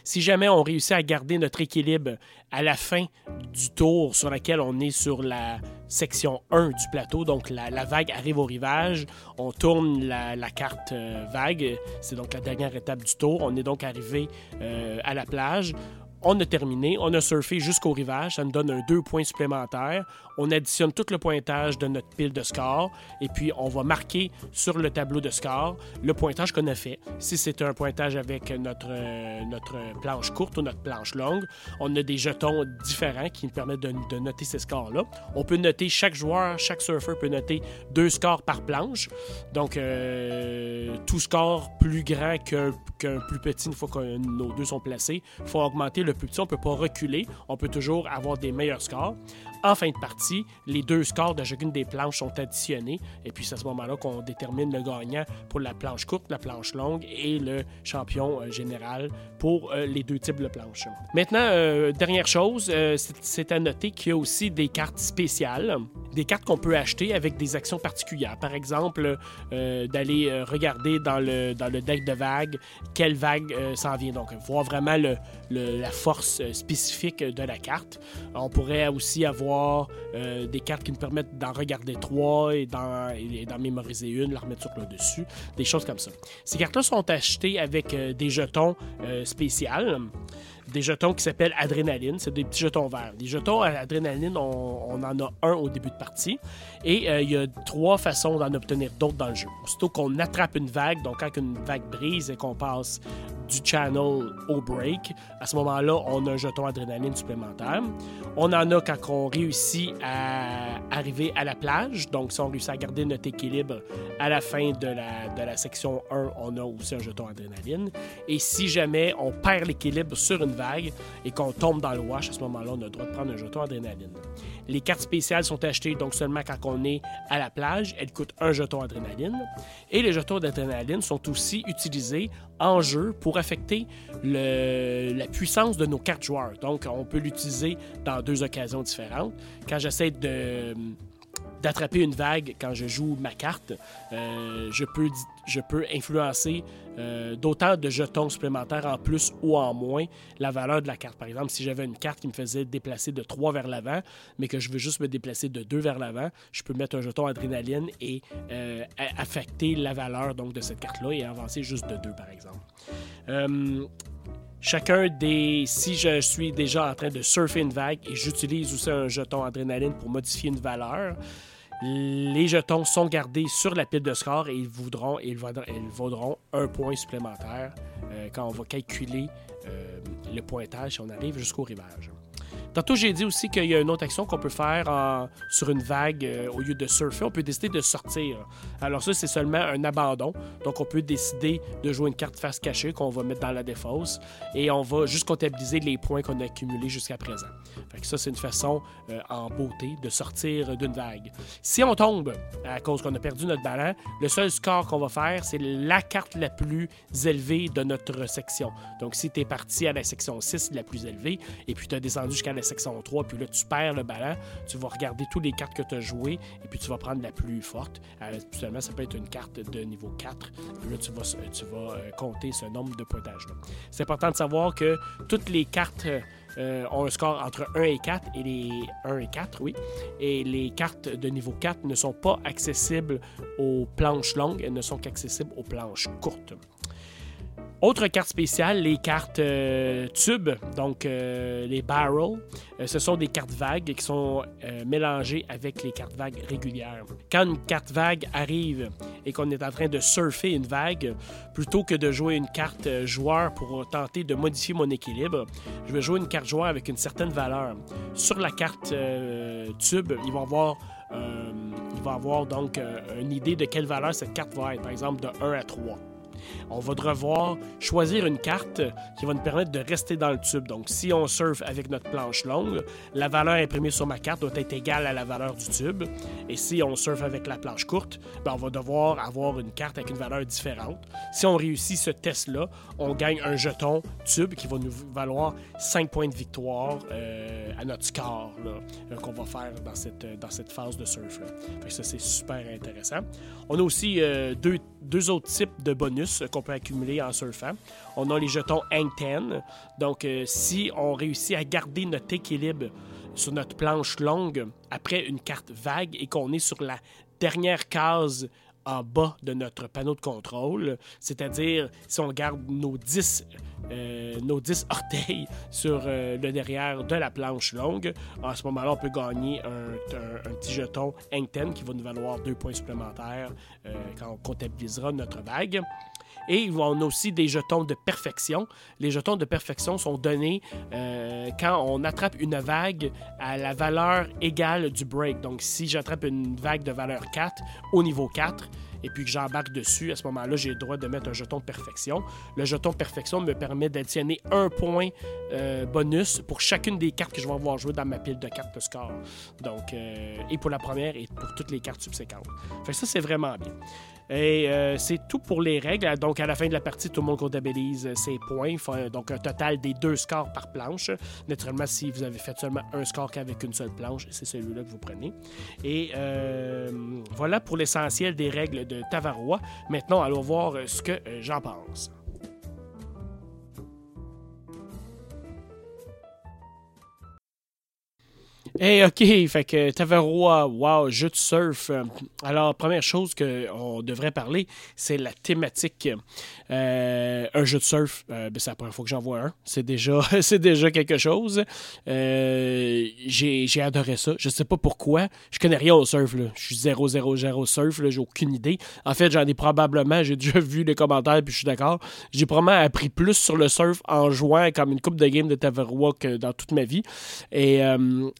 Si jamais on réussit à garder notre équilibre à la fin du tour sur lequel on est sur la section 1 du plateau, donc la, vague arrive au rivage, on tourne la, carte euh, vague, c'est donc la dernière étape du tour, on est donc arrivé euh, à la plage. On a terminé, on a surfé jusqu'au rivage, ça nous donne un deux points supplémentaires. On additionne tout le pointage de notre pile de score et puis on va marquer sur le tableau de score le pointage qu'on a fait. Si c'est un pointage avec notre, euh, planche courte ou notre planche longue, on a des jetons différents qui nous permettent de, noter ces scores-là. On peut noter chaque joueur, chaque surfeur peut noter deux scores par planche. Donc, euh, tout score plus grand qu'un plus petit une fois que nos deux sont placés. Faut augmenter le on ne peut pas reculer, on peut toujours avoir des meilleurs scores. En fin de partie, les deux scores de chacune des planches sont additionnés et puis c'est à ce moment-là qu'on détermine le gagnant pour la planche courte, la planche longue et le champion euh, général pour euh, les deux types de planches. Maintenant, euh, dernière chose, c'est à noter qu'il y a aussi des cartes spéciales, des cartes qu'on peut acheter avec des actions particulières. Par exemple, d'aller regarder dans le, dans le deck de vagues quelle vague s'en vient. Donc, voir vraiment la force spécifique de la carte. On pourrait aussi avoir euh, des cartes qui nous permettent d'en regarder trois et d'en, mémoriser une, la remettre sur le dessus, des choses comme ça. Ces cartes-là sont achetées avec euh, des jetons euh, spéciaux des jetons qui s'appellent Adrénaline. C'est des petits jetons verts. Des jetons Adrénaline, on, en a un au début de partie. Et il y a trois façons d'en obtenir d'autres dans le jeu. Aussitôt qu'on attrape une vague, donc quand une vague brise et qu'on passe du channel au break. À ce moment-là, on a un jeton adrénaline supplémentaire. On en a quand on réussit à arriver à la plage. Donc, si on réussit à garder notre équilibre à la fin de la, de la section 1, on a aussi un jeton adrénaline. Et si jamais on perd l'équilibre sur une vague et qu'on tombe dans le wash, à ce moment-là, on a le droit de prendre un jeton adrénaline. Les cartes spéciales sont achetées donc seulement quand on est à la plage. Elles coûtent un jeton adrénaline. Et les jetons d'adrénaline sont aussi utilisés en jeu pour affecter la puissance de nos cartes joueurs. Donc, on peut l'utiliser dans deux occasions différentes. Quand j'essaie d'attraper une vague quand je joue ma carte, euh, je, peux, je peux influencer euh, d'autant de jetons supplémentaires en plus ou en moins la valeur de la carte. Par exemple, si j'avais une carte qui me faisait déplacer de 3 vers l'avant, mais que je veux juste me déplacer de 2 vers l'avant, je peux mettre un jeton adrénaline et euh, affecter la valeur donc, de cette carte-là et avancer juste de 2, par exemple chacun des. Si je suis déjà en train de surfer une vague et j'utilise aussi un jeton adrénaline pour modifier une valeur, les jetons sont gardés sur la pile de score et ils, vaudront, un point supplémentaire euh, quand on va calculer euh, le pointage si on arrive jusqu'au rivage. Tantôt, j'ai dit aussi qu'il y a une autre action qu'on peut faire sur une vague euh, au lieu de surfer. On peut décider de sortir. Alors ça, c'est seulement un abandon. Donc, on peut décider de jouer une carte face cachée qu'on va mettre dans la défausse et on va juste comptabiliser les points qu'on a accumulés jusqu'à présent. Fait que ça, c'est une façon euh, en beauté de sortir d'une vague. Si on tombe à cause qu'on a perdu notre ballon, le seul score qu'on va faire, c'est la carte la plus élevée de notre section. Donc, si tu es parti à la section 6, la plus élevée, et puis tu as descendu jusqu'à la section 3, puis là, tu perds le ballon, tu vas regarder toutes les cartes que tu as jouées, et puis tu vas prendre la plus forte. Euh, seulement, ça peut être une carte de niveau 4, puis là, tu vas, tu vas euh, compter ce nombre de pointages-là. C'est important de savoir que toutes les cartes. Euh, ont un score entre 1 et 4 et les 1 et 4, oui. Et les cartes de niveau 4 ne sont pas accessibles aux planches longues, elles ne sont qu'accessibles aux planches courtes. Autre carte spéciale, les cartes euh, tubes, donc euh, les barrels. Euh, ce sont des cartes vagues qui sont mélangées avec les cartes vagues régulières. Quand une carte vague arrive et qu'on est en train de surfer une vague, plutôt que de jouer une carte joueur pour tenter de modifier mon équilibre, je vais jouer une carte joueur avec une certaine valeur. Sur la carte tube, il va avoir il va avoir donc une idée de quelle valeur cette carte va être, par exemple de 1 à 3 on va devoir choisir une carte qui va nous permettre de rester dans le tube. Donc, si on surfe avec notre planche longue, la valeur imprimée sur ma carte doit être égale à la valeur du tube. Et si on surfe avec la planche courte, ben, on va devoir avoir une carte avec une valeur différente. Si on réussit ce test-là, on gagne un jeton tube qui va nous valoir 5 points de victoire euh, à notre score euh, qu'on va faire dans cette, dans cette phase de surf. Ça, c'est super intéressant. On a aussi euh, deux, deux autres types de bonus qu'on peut accumuler en surfant. On a les jetons Hang 10. Donc, euh, si on réussit à garder notre équilibre sur notre planche longue après une carte vague et qu'on est sur la dernière case en bas de notre panneau de contrôle, c'est-à-dire si on garde nos 10, euh, nos 10 orteils sur euh, le derrière de la planche longue, à ce moment-là, on peut gagner un, petit jeton Hang 10 qui va nous valoir deux points supplémentaires quand on comptabilisera notre vague. Et on a aussi des jetons de perfection. Les jetons de perfection sont donnés euh, quand on attrape une vague à la valeur égale du break. Donc, si j'attrape une vague de valeur 4 au niveau 4, et puis que j'embarque dessus, à ce moment-là, j'ai le droit de mettre un jeton de perfection. Le jeton de perfection me permet d'additionner un point euh, bonus pour chacune des cartes que je vais avoir jouées dans ma pile de cartes de score. Donc, euh, et pour la première et pour toutes les cartes subséquentes. Fait ça, c'est vraiment bien. Et euh, c'est tout pour les règles. Donc, à la fin de la partie, tout le monde comptabilise ses points. Donc, un total des deux scores par planche. Naturellement, si vous avez fait seulement un score qu'avec une seule planche, c'est celui-là que vous prenez. Et euh, voilà pour l'essentiel des règles de Tavarois. Maintenant, allons voir ce que euh, j'en pense. Hey, OK, fait que Tavarrois, wow, jeu de surf. Alors, première chose qu'on devrait parler, c'est la thématique. Euh, un jeu de surf, euh, ben, c'est la première fois que j'en vois un. C'est déjà, c'est déjà quelque chose. Euh, j'ai, adoré ça. Je sais pas pourquoi. Je connais rien au surf. Là. Je suis 0 0 0 surf. J'ai aucune idée. En fait, j'en ai probablement, j'ai déjà vu les commentaires puis je suis d'accord. J'ai probablement appris plus sur le surf en jouant comme une coupe de game de Tavarrois que dans toute ma vie. Et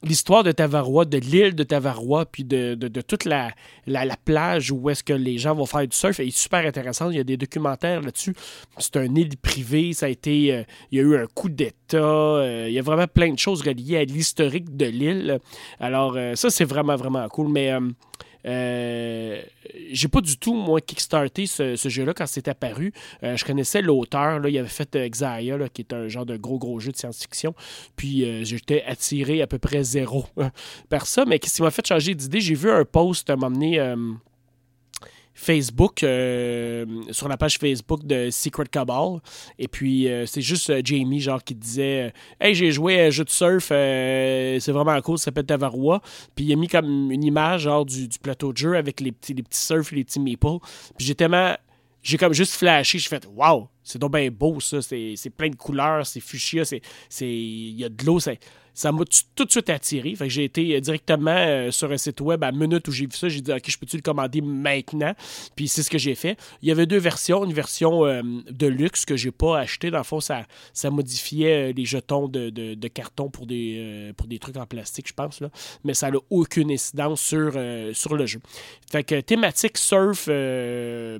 l'histoire l'histoire de Tavarois, de l'île de Tavarois, puis de, toute la, la, plage où est-ce que les gens vont faire du surf est super intéressante. Il y a des documentaires là-dessus. C'est un île privée. Ça a été, euh, il y a eu un coup d'État. Euh, il y a vraiment plein de choses reliées à l'historique de l'île. Alors, euh, ça, c'est vraiment, vraiment cool. Mais euh, j'ai pas du tout, moi, kickstarté ce, jeu-là quand c'est apparu. Euh, je connaissais l'auteur, il avait fait Exia, qui est un genre de gros, gros jeu de science-fiction. Puis euh, j'étais attiré à peu près zéro par ça. Mais ce qui m'a fait changer d'idée, j'ai vu un post m'emmener Facebook, euh, sur la page Facebook de Secret Cabal. Et puis, euh, c'est juste euh, Jamie, genre, qui disait Hey, j'ai joué à un jeu de surf, c'est vraiment cool, ça s'appelle Tavarois. Puis, il a mis comme une image, genre, du, plateau de jeu avec les petits, les petits surfs les petits meeples. Puis, j'ai tellement. J'ai comme juste flashé, j'ai fait Waouh, c'est donc bien beau, ça. C'est plein de couleurs, c'est fuchsia, il y a de l'eau, c'est ça m'a tout de suite attiré. Fait que j'ai été euh, directement euh, sur un site web à minute où j'ai vu ça. J'ai dit, OK, je peux-tu le commander maintenant? Puis c'est ce que j'ai fait. Il y avait deux versions. Une version euh, de luxe que j'ai pas acheté. Dans le fond, ça, ça modifiait les jetons de, carton pour des, pour des trucs en plastique, je pense. Là. Mais ça n'a aucune incidence sur, sur le jeu. Fait que thématique surf,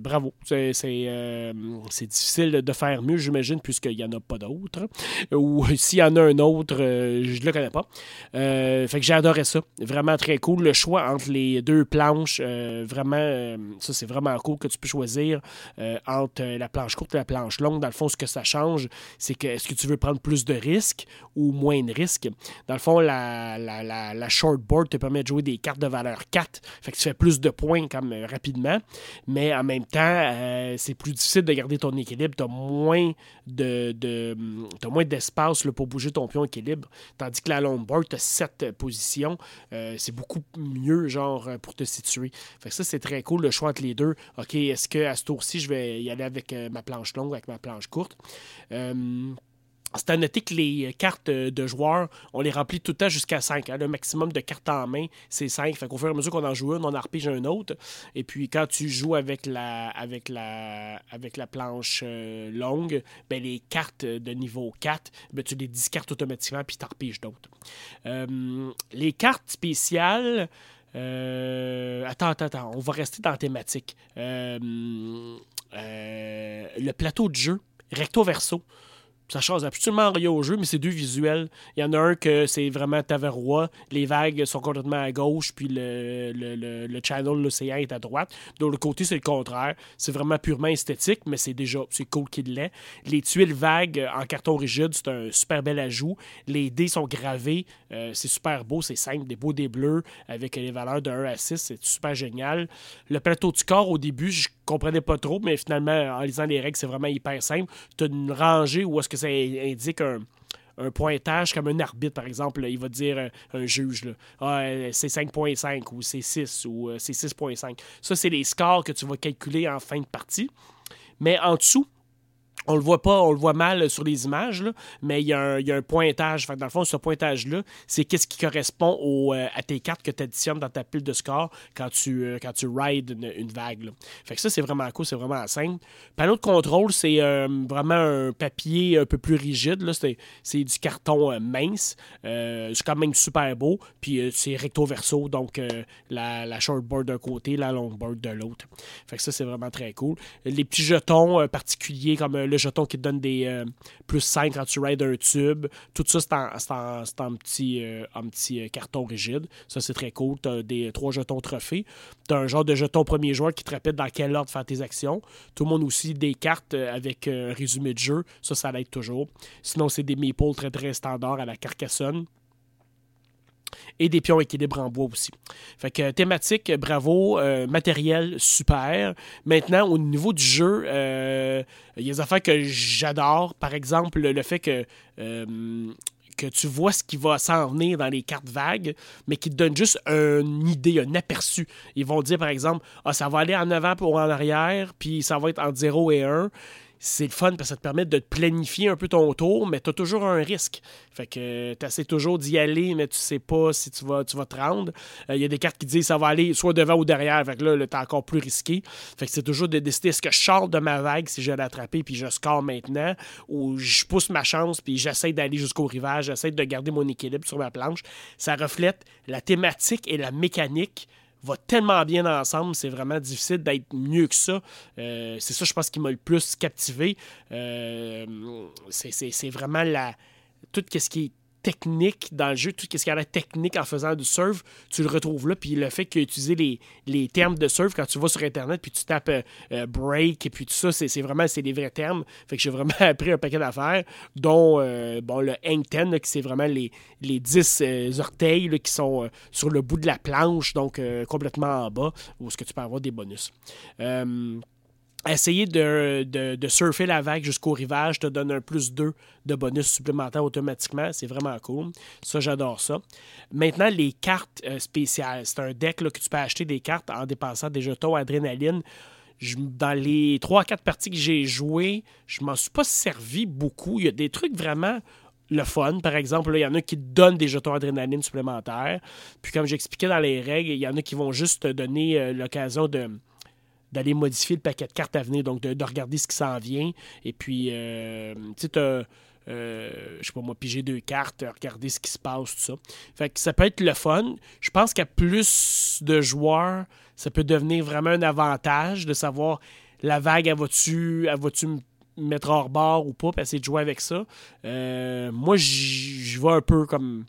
bravo. C'est, c'est, difficile de faire mieux, j'imagine, puisqu'il n'y en a pas d'autres. Ou s'il y en a un autre, je le connais pas. Euh, fait que j'ai adoré ça. Vraiment très cool. Le choix entre les deux planches, euh, vraiment, euh, ça c'est vraiment cool que tu peux choisir entre la planche courte et la planche longue. Dans le fond, ce que ça change, c'est que est-ce que tu veux prendre plus de risques ou moins de risques? Dans le fond, la, la, la, shortboard te permet de jouer des cartes de valeur 4. Fait que tu fais plus de points comme rapidement. Mais en même temps, c'est plus difficile de garder ton équilibre. Tu as moins de, de moins d'espace pour bouger ton pion équilibre. Tandis Tandis que la longboard, tu as sept positions. c'est beaucoup mieux, genre, pour te situer. Fait que ça, c'est très cool, le choix entre les deux. OK, est-ce qu'à ce tour-ci, je vais y aller avec ma planche longue, avec ma planche courte? C'est à noter que les cartes de joueurs, on les remplit tout le temps jusqu'à 5. Hein. Le maximum de cartes en main, c'est 5. Fait qu'au fur et à mesure qu'on en joue une, on en repige un autre. Et puis quand tu joues avec la, avec la, avec la planche euh, longue, ben, les cartes de niveau 4, ben, tu les discartes automatiquement puis tu en repiges d'autres. Euh, les cartes spéciales. Euh, attends, attends, attends. On va rester dans la thématique. le plateau de jeu, recto verso. Ça change absolument rien au jeu, mais c'est deux visuels. Il y en a un que c'est vraiment Taverrois. Les vagues sont complètement à gauche, puis le, le, le, channel, l'océan est à droite. De l'autre côté, c'est le contraire. C'est vraiment purement esthétique, mais c'est déjà c'est cool qu'il l'est. Les tuiles vagues en carton rigide, c'est un super bel ajout. Les dés sont gravés. Euh, c'est super beau, c'est simple. Des beaux des bleus avec les valeurs de 1 à 6. C'est super génial. Le plateau du corps, au début, je comprenais pas trop, mais finalement, en lisant les règles, c'est vraiment hyper simple. Tu as une rangée où est-ce que ça indique un, pointage comme un arbitre, par exemple. il va dire euh, un juge, ah, euh, c'est 5.5 ou c'est 6 ou euh, c'est 6.5. Ça, c'est les scores que tu vas calculer en fin de partie. Mais en dessous, on le voit pas, on le voit mal sur les images, mais il y, a un, pointage. dans le fond, ce pointage-là, c'est qu'est-ce qui correspond au, euh, à tes cartes que tu additionnes dans ta pile de score quand tu, euh, quand tu rides une, vague. Fait que ça, c'est vraiment cool, c'est vraiment simple. Panneau de contrôle, c'est euh, vraiment un papier un peu plus rigide. C'est du carton mince. c'est quand même super beau. Puis c'est recto-verso, donc la, la shortboard d'un côté, la longboard de l'autre. Fait que ça, c'est vraiment très cool. Les petits jetons particuliers comme le jeton qui te donne des euh, plus 5 quand tu rides un tube. Tout ça, c'est en, petit, euh, petit euh, carton rigide. Ça, c'est très cool. Tu as des trois jetons trophées. Tu as un genre de jeton premier joueur qui te rappelle dans quel ordre faire tes actions. Tout le monde aussi des cartes avec un résumé de jeu. Ça, ça l'aide toujours. Sinon, c'est des meeples très très standards à la Carcassonne et des pions équilibre en bois aussi. Fait que thématique, bravo, euh, matériel, super. Maintenant, au niveau du jeu, euh, il y a des affaires que j'adore. Par exemple, le fait que euh, que tu vois ce qui va s'en venir dans les cartes vagues, mais qui te donne juste une idée, un aperçu. Ils vont dire, par exemple, ah, ça va aller en avant ou en arrière, puis ça va être entre 0 et 1 c'est le fun parce que ça te permet de planifier un peu ton tour, mais tu as toujours un risque. Fait que tu essaies toujours d'y aller, mais tu sais pas si tu vas, tu te rendre. Euh, il y a des cartes qui disent ça va aller soit devant ou derrière. Fait que là, t'es encore plus risqué. Fait que c'est toujours de décider est-ce que je sors de ma vague si je vais l'attraper puis je score maintenant ou je pousse ma chance puis j'essaie d'aller jusqu'au rivage, j'essaie de garder mon équilibre sur ma planche. Ça reflète la thématique et la mécanique va tellement bien ensemble, c'est vraiment difficile d'être mieux que ça. Euh, c'est ça, je pense, qui m'a le plus captivé. Euh, c'est vraiment la, tout ce qui est technique dans le jeu, tout ce qui a la technique en faisant du surf, tu le retrouves là. Puis le fait qu'il utiliser les, les termes de surf quand tu vas sur Internet, puis tu tapes euh, euh, break, et puis tout ça, c'est vraiment c'est des vrais termes. Fait que j'ai vraiment appris un paquet d'affaires, dont euh, bon, le hang ten, qui c'est vraiment les, les 10 orteils qui sont sur le bout de la planche, donc complètement en bas, où est-ce que tu peux avoir des bonus essayer de, surfer la vague jusqu'au rivage te donne un plus 2 de bonus supplémentaire automatiquement. C'est vraiment cool. Ça, j'adore ça. Maintenant, les cartes euh, spéciales. C'est un deck là, que tu peux acheter des cartes en dépensant des jetons adrénaline. dans les 3-4 parties que j'ai jouées, je m'en suis pas servi beaucoup. Il y a des trucs vraiment le fun. Par exemple, il y en a qui donnent des jetons adrénaline supplémentaires. Puis comme j'expliquais dans les règles, il y en a qui vont juste te donner euh, l'occasion de d'aller modifier le paquet de cartes à venir, donc de, regarder ce qui s'en vient. Et puis, euh, tu sais, euh, je sais pas moi, piger deux cartes, regarder ce qui se passe, tout ça. Fait que ça peut être le fun. Je pense qu'à plus de joueurs, ça peut devenir vraiment un avantage de savoir la vague, elle va-tu, va-tu me mettre hors bord ou pas, puis essayer de jouer avec ça. Euh, moi, je vois un peu comme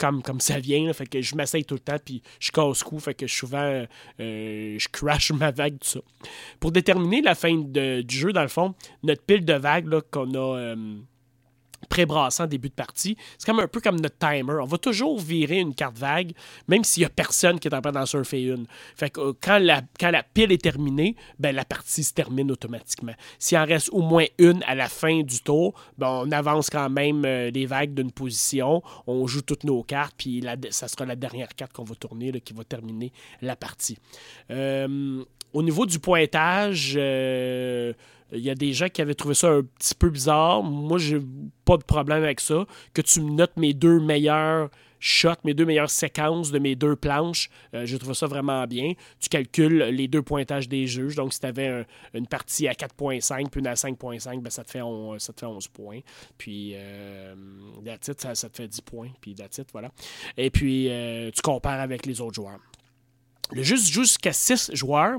comme, comme ça vient. fait que je m'essaye tout le temps, puis je casse coup. Fait que souvent, euh, je crash ma vague, tout ça. Pour déterminer la fin du jeu, dans le fond, notre pile de vagues qu'on a. Pré-brassant début de partie. C'est comme un peu comme notre timer. On va toujours virer une carte vague, même s'il n'y a personne qui est en train d'en surfer une. Euh, quand la, quand la pile est terminée, ben, la partie se termine automatiquement. S'il en reste au moins une à la fin du tour, ben, on avance quand même euh, les vagues d'une position, on joue toutes nos cartes, puis ça sera la dernière carte qu'on va tourner qui va terminer la partie. Euh, au niveau du pointage, il y a des gens qui avaient trouvé ça un petit peu bizarre. Moi, j'ai pas de problème avec ça. Que tu me notes mes deux meilleurs shots, mes deux meilleures séquences de mes deux planches, euh, je trouve ça vraiment bien. Tu calcules les deux pointages des juges. Donc, si tu avais une partie à 4.5 puis une à 5.5, ben, ça, te fait ça te fait 11 points. Puis, euh, ça, te fait 10 points. Puis, that's voilà. Et puis, euh, tu compares avec les autres joueurs. Le joue jusqu'à 6 joueurs,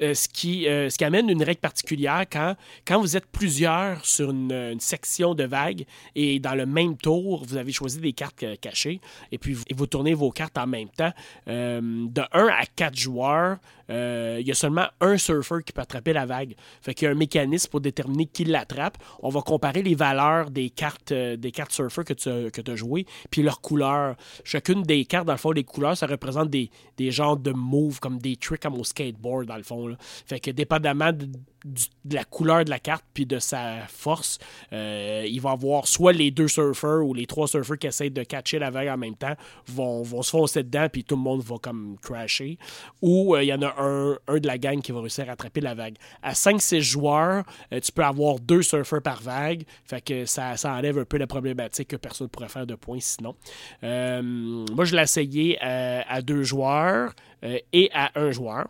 euh, ce, qui, euh, ce qui amène une règle particulière quand, vous êtes plusieurs sur une, section de vagues et dans le même tour, vous avez choisi des cartes euh, cachées et puis vous, vous tournez vos cartes en même temps. de 1 à 4 joueurs, il y a seulement un surfer qui peut attraper la vague. Fait qu'il y a un mécanisme pour déterminer qui l'attrape. On va comparer les valeurs des cartes, des cartes surfer que tu que as jouées, puis leurs couleurs. Chacune des cartes, dans le fond, les couleurs, ça représente des, des genres de move, comme des tricks comme au skateboard, dans le fond. Fait que dépendamment de, de, la couleur de la carte puis de sa force, euh, il va avoir soit les deux surfeurs ou les trois surfeurs qui essayent de catcher la vague en même temps vont, vont se foncer dedans puis tout le monde va comme crasher. Ou euh, il y en a un, un, de la gang qui va réussir à attraper la vague. À 5-6 joueurs, euh, tu peux avoir deux surfeurs par vague. Fait que ça, ça enlève un peu la problématique que personne ne pourrait faire de points sinon. moi, je l'ai essayé à deux joueurs et à un joueur.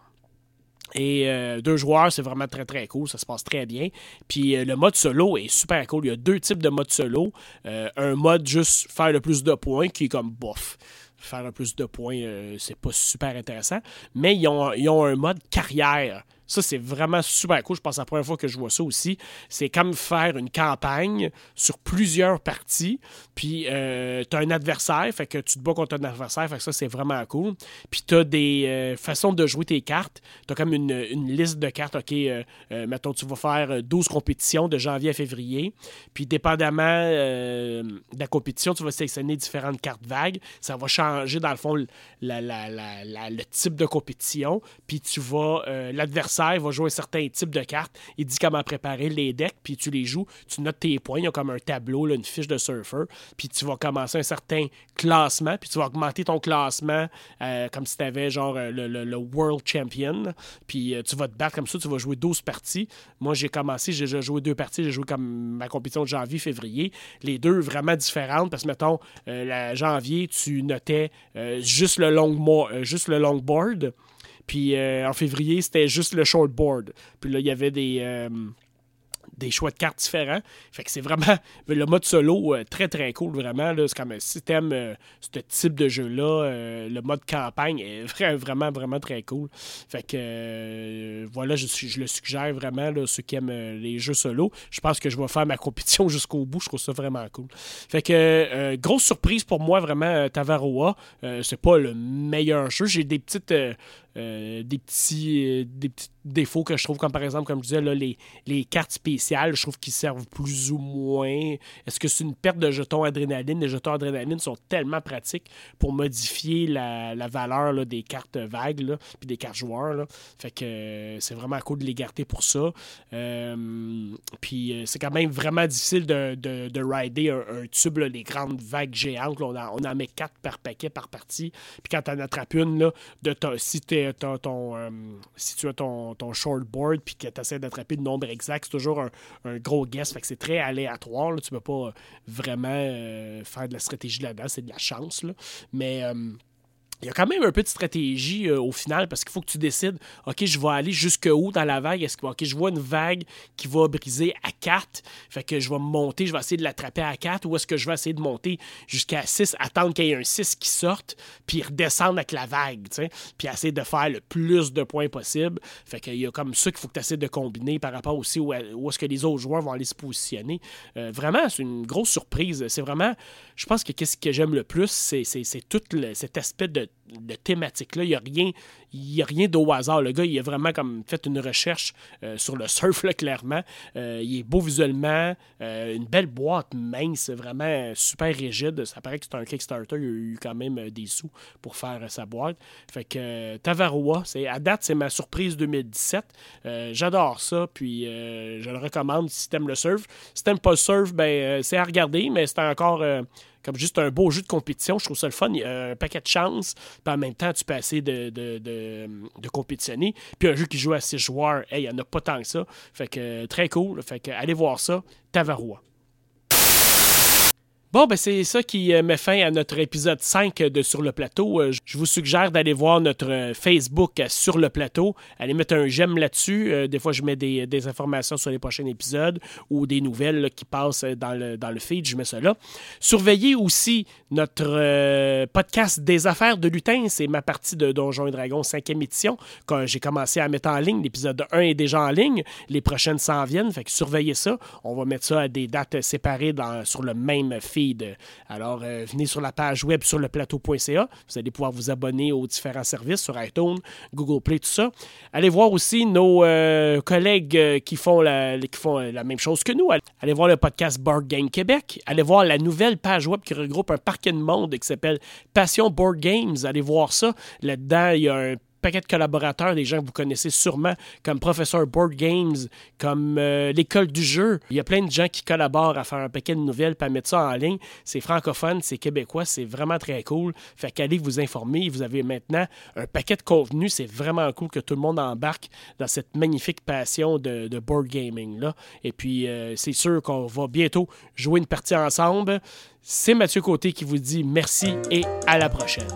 Et euh, deux joueurs, c'est vraiment très très cool, ça se passe très bien. Puis euh, le mode solo est super cool. Il y a deux types de mode solo. Euh, un mode juste faire le plus de points qui est comme bof. Faire le plus de points, c'est pas super intéressant. Mais ils ont, ils ont un mode carrière. Ça, c'est vraiment super cool. Je pense que la première fois que je vois ça aussi. C'est comme faire une campagne sur plusieurs parties. Puis, euh, tu as un adversaire, fait que tu te bats contre un adversaire. Fait que ça, c'est vraiment cool. Puis, tu as des euh, façons de jouer tes cartes. Tu as comme une, liste de cartes. OK, euh, mettons, tu vas faire 12 compétitions de janvier à février. Puis, dépendamment de la compétition, tu vas sélectionner différentes cartes vagues. Ça va changer, dans le fond, le type de compétition. Puis, tu vas, l'adversaire va jouer un certain type de cartes. Il dit comment préparer les decks, puis tu les joues. Tu notes tes points. Il y a comme un tableau, une fiche de surfer. Puis tu vas commencer un certain classement, puis tu vas augmenter ton classement euh, comme si tu avais genre euh, le, World Champion. Puis euh, tu vas te battre comme ça. Tu vas jouer 12 parties. Moi, j'ai commencé, j'ai joué deux parties. J'ai joué comme ma compétition de janvier, février. Les deux vraiment différentes parce que, mettons, la janvier, tu notais juste le long, juste le. Puis euh, en février, c'était juste le shortboard. Puis là, il y avait des, euh, des choix de cartes différents. Fait que c'est vraiment le mode solo euh, très très cool, vraiment. C'est comme si t'aimes euh, ce type de jeu-là, euh, le mode campagne est vraiment vraiment très cool. Fait que voilà, je, le suggère vraiment, là, ceux qui aiment les jeux solo. Je pense que je vais faire ma compétition jusqu'au bout. Je trouve ça vraiment cool. Fait que grosse surprise pour moi, vraiment, Tavaroa. c'est pas le meilleur jeu. J'ai des petites. Des petits des petits défauts que je trouve comme par exemple comme je disais là, les, les cartes spéciales je trouve qu'ils servent plus ou moins. Est-ce que c'est une perte de jetons adrénaline? Les jetons adrénaline sont tellement pratiques pour modifier la, valeur des cartes vagues puis des cartes joueurs. Fait que euh, c'est vraiment cool de les garder pour ça. Euh, puis euh, c'est quand même vraiment difficile de, de, rider un, tube, les grandes vagues géantes. on, en, met quatre par paquet par partie. Puis quand tu en attrapes une, là, de si, ton, si tu as ton, ton shortboard puis que tu essaies d'attraper le nombre exact, c'est toujours un, gros guess. Fait c'est très aléatoire. Tu ne peux pas vraiment euh, faire de la stratégie là-dedans. C'est de la chance. Mais. Euh, il y a quand même un peu de stratégie euh, au final parce qu'il faut que tu décides, OK, je vais aller jusque où dans la vague? Est-ce que, je vois une vague qui va briser à 4, fait que je vais monter, je vais essayer de l'attraper à 4 ou est-ce que je vais essayer de monter jusqu'à 6, attendre qu'il y ait un 6 qui sorte, puis redescendre avec la vague, tu sais, puis essayer de faire le plus de points possible. Fait qu'il y a comme ça qu'il faut que tu essaies de combiner par rapport aussi où, est-ce que les autres joueurs vont aller se positionner. Euh, vraiment, c'est une grosse surprise. C'est vraiment, je pense que qu'est-ce que j'aime le plus, c'est tout cet aspect de de thématique-là. Il n'y a rien, il a rien d'au hasard. Le gars, il a vraiment comme fait une recherche euh, sur le surf, là, clairement. Euh, il est beau visuellement, euh, une belle boîte mince, vraiment super rigide. Ça paraît que c'est un Kickstarter. Il a eu quand même des sous pour faire sa boîte. Fait que Tavaroa, à date, c'est ma surprise 2017. j'adore ça, puis je le recommande si t'aimes le surf. Si t'aimes pas le surf, ben, c'est à regarder, mais c'est encore comme juste un beau jeu de compétition. Je trouve ça le fun. Il y a un paquet de chances, puis en même temps, tu peux essayer de, compétitionner. Puis un jeu qui joue à 6 joueurs, il n'y en a pas tant que ça. Fait que très cool. Fait que allez voir ça. Tavarois. Bon, ben c'est ça qui euh, met fin à notre épisode 5 de Sur le plateau. Euh, je vous suggère d'aller voir notre euh, Facebook Sur le plateau. Allez mettre un j'aime là-dessus. Des fois, je mets des, informations sur les prochains épisodes ou des nouvelles qui passent dans le, dans le feed. Je mets ça là. Surveillez aussi notre podcast des affaires de lutin. C'est ma partie de Donjons et Dragons 5e édition. Quand j'ai commencé à mettre en ligne, l'épisode 1 est déjà en ligne. Les prochaines s'en viennent. Fait que surveillez ça. On va mettre ça à des dates séparées dans, sur le même feed alors, euh, venez sur la page web sur le plateau.ca. Vous allez pouvoir vous abonner aux différents services sur iTunes, Google Play, tout ça. Allez voir aussi nos euh, collègues euh, qui, font la, qui font la même chose que nous. Allez voir le podcast Board Game Québec. Allez voir la nouvelle page web qui regroupe un parquet de monde qui s'appelle Passion Board Games. Allez voir ça. Là-dedans, il y a un paquet de collaborateurs, des gens que vous connaissez sûrement, comme Professeur Board Games, comme euh, l'École du jeu. Il y a plein de gens qui collaborent à faire un paquet de nouvelles, puis à mettre ça en ligne. C'est francophone, c'est québécois, c'est vraiment très cool. Fait qu'allez vous informer. Vous avez maintenant un paquet de contenu. C'est vraiment cool que tout le monde embarque dans cette magnifique passion de, board gaming. Là. Et puis, euh, c'est sûr qu'on va bientôt jouer une partie ensemble. C'est Mathieu Côté qui vous dit merci et à la prochaine.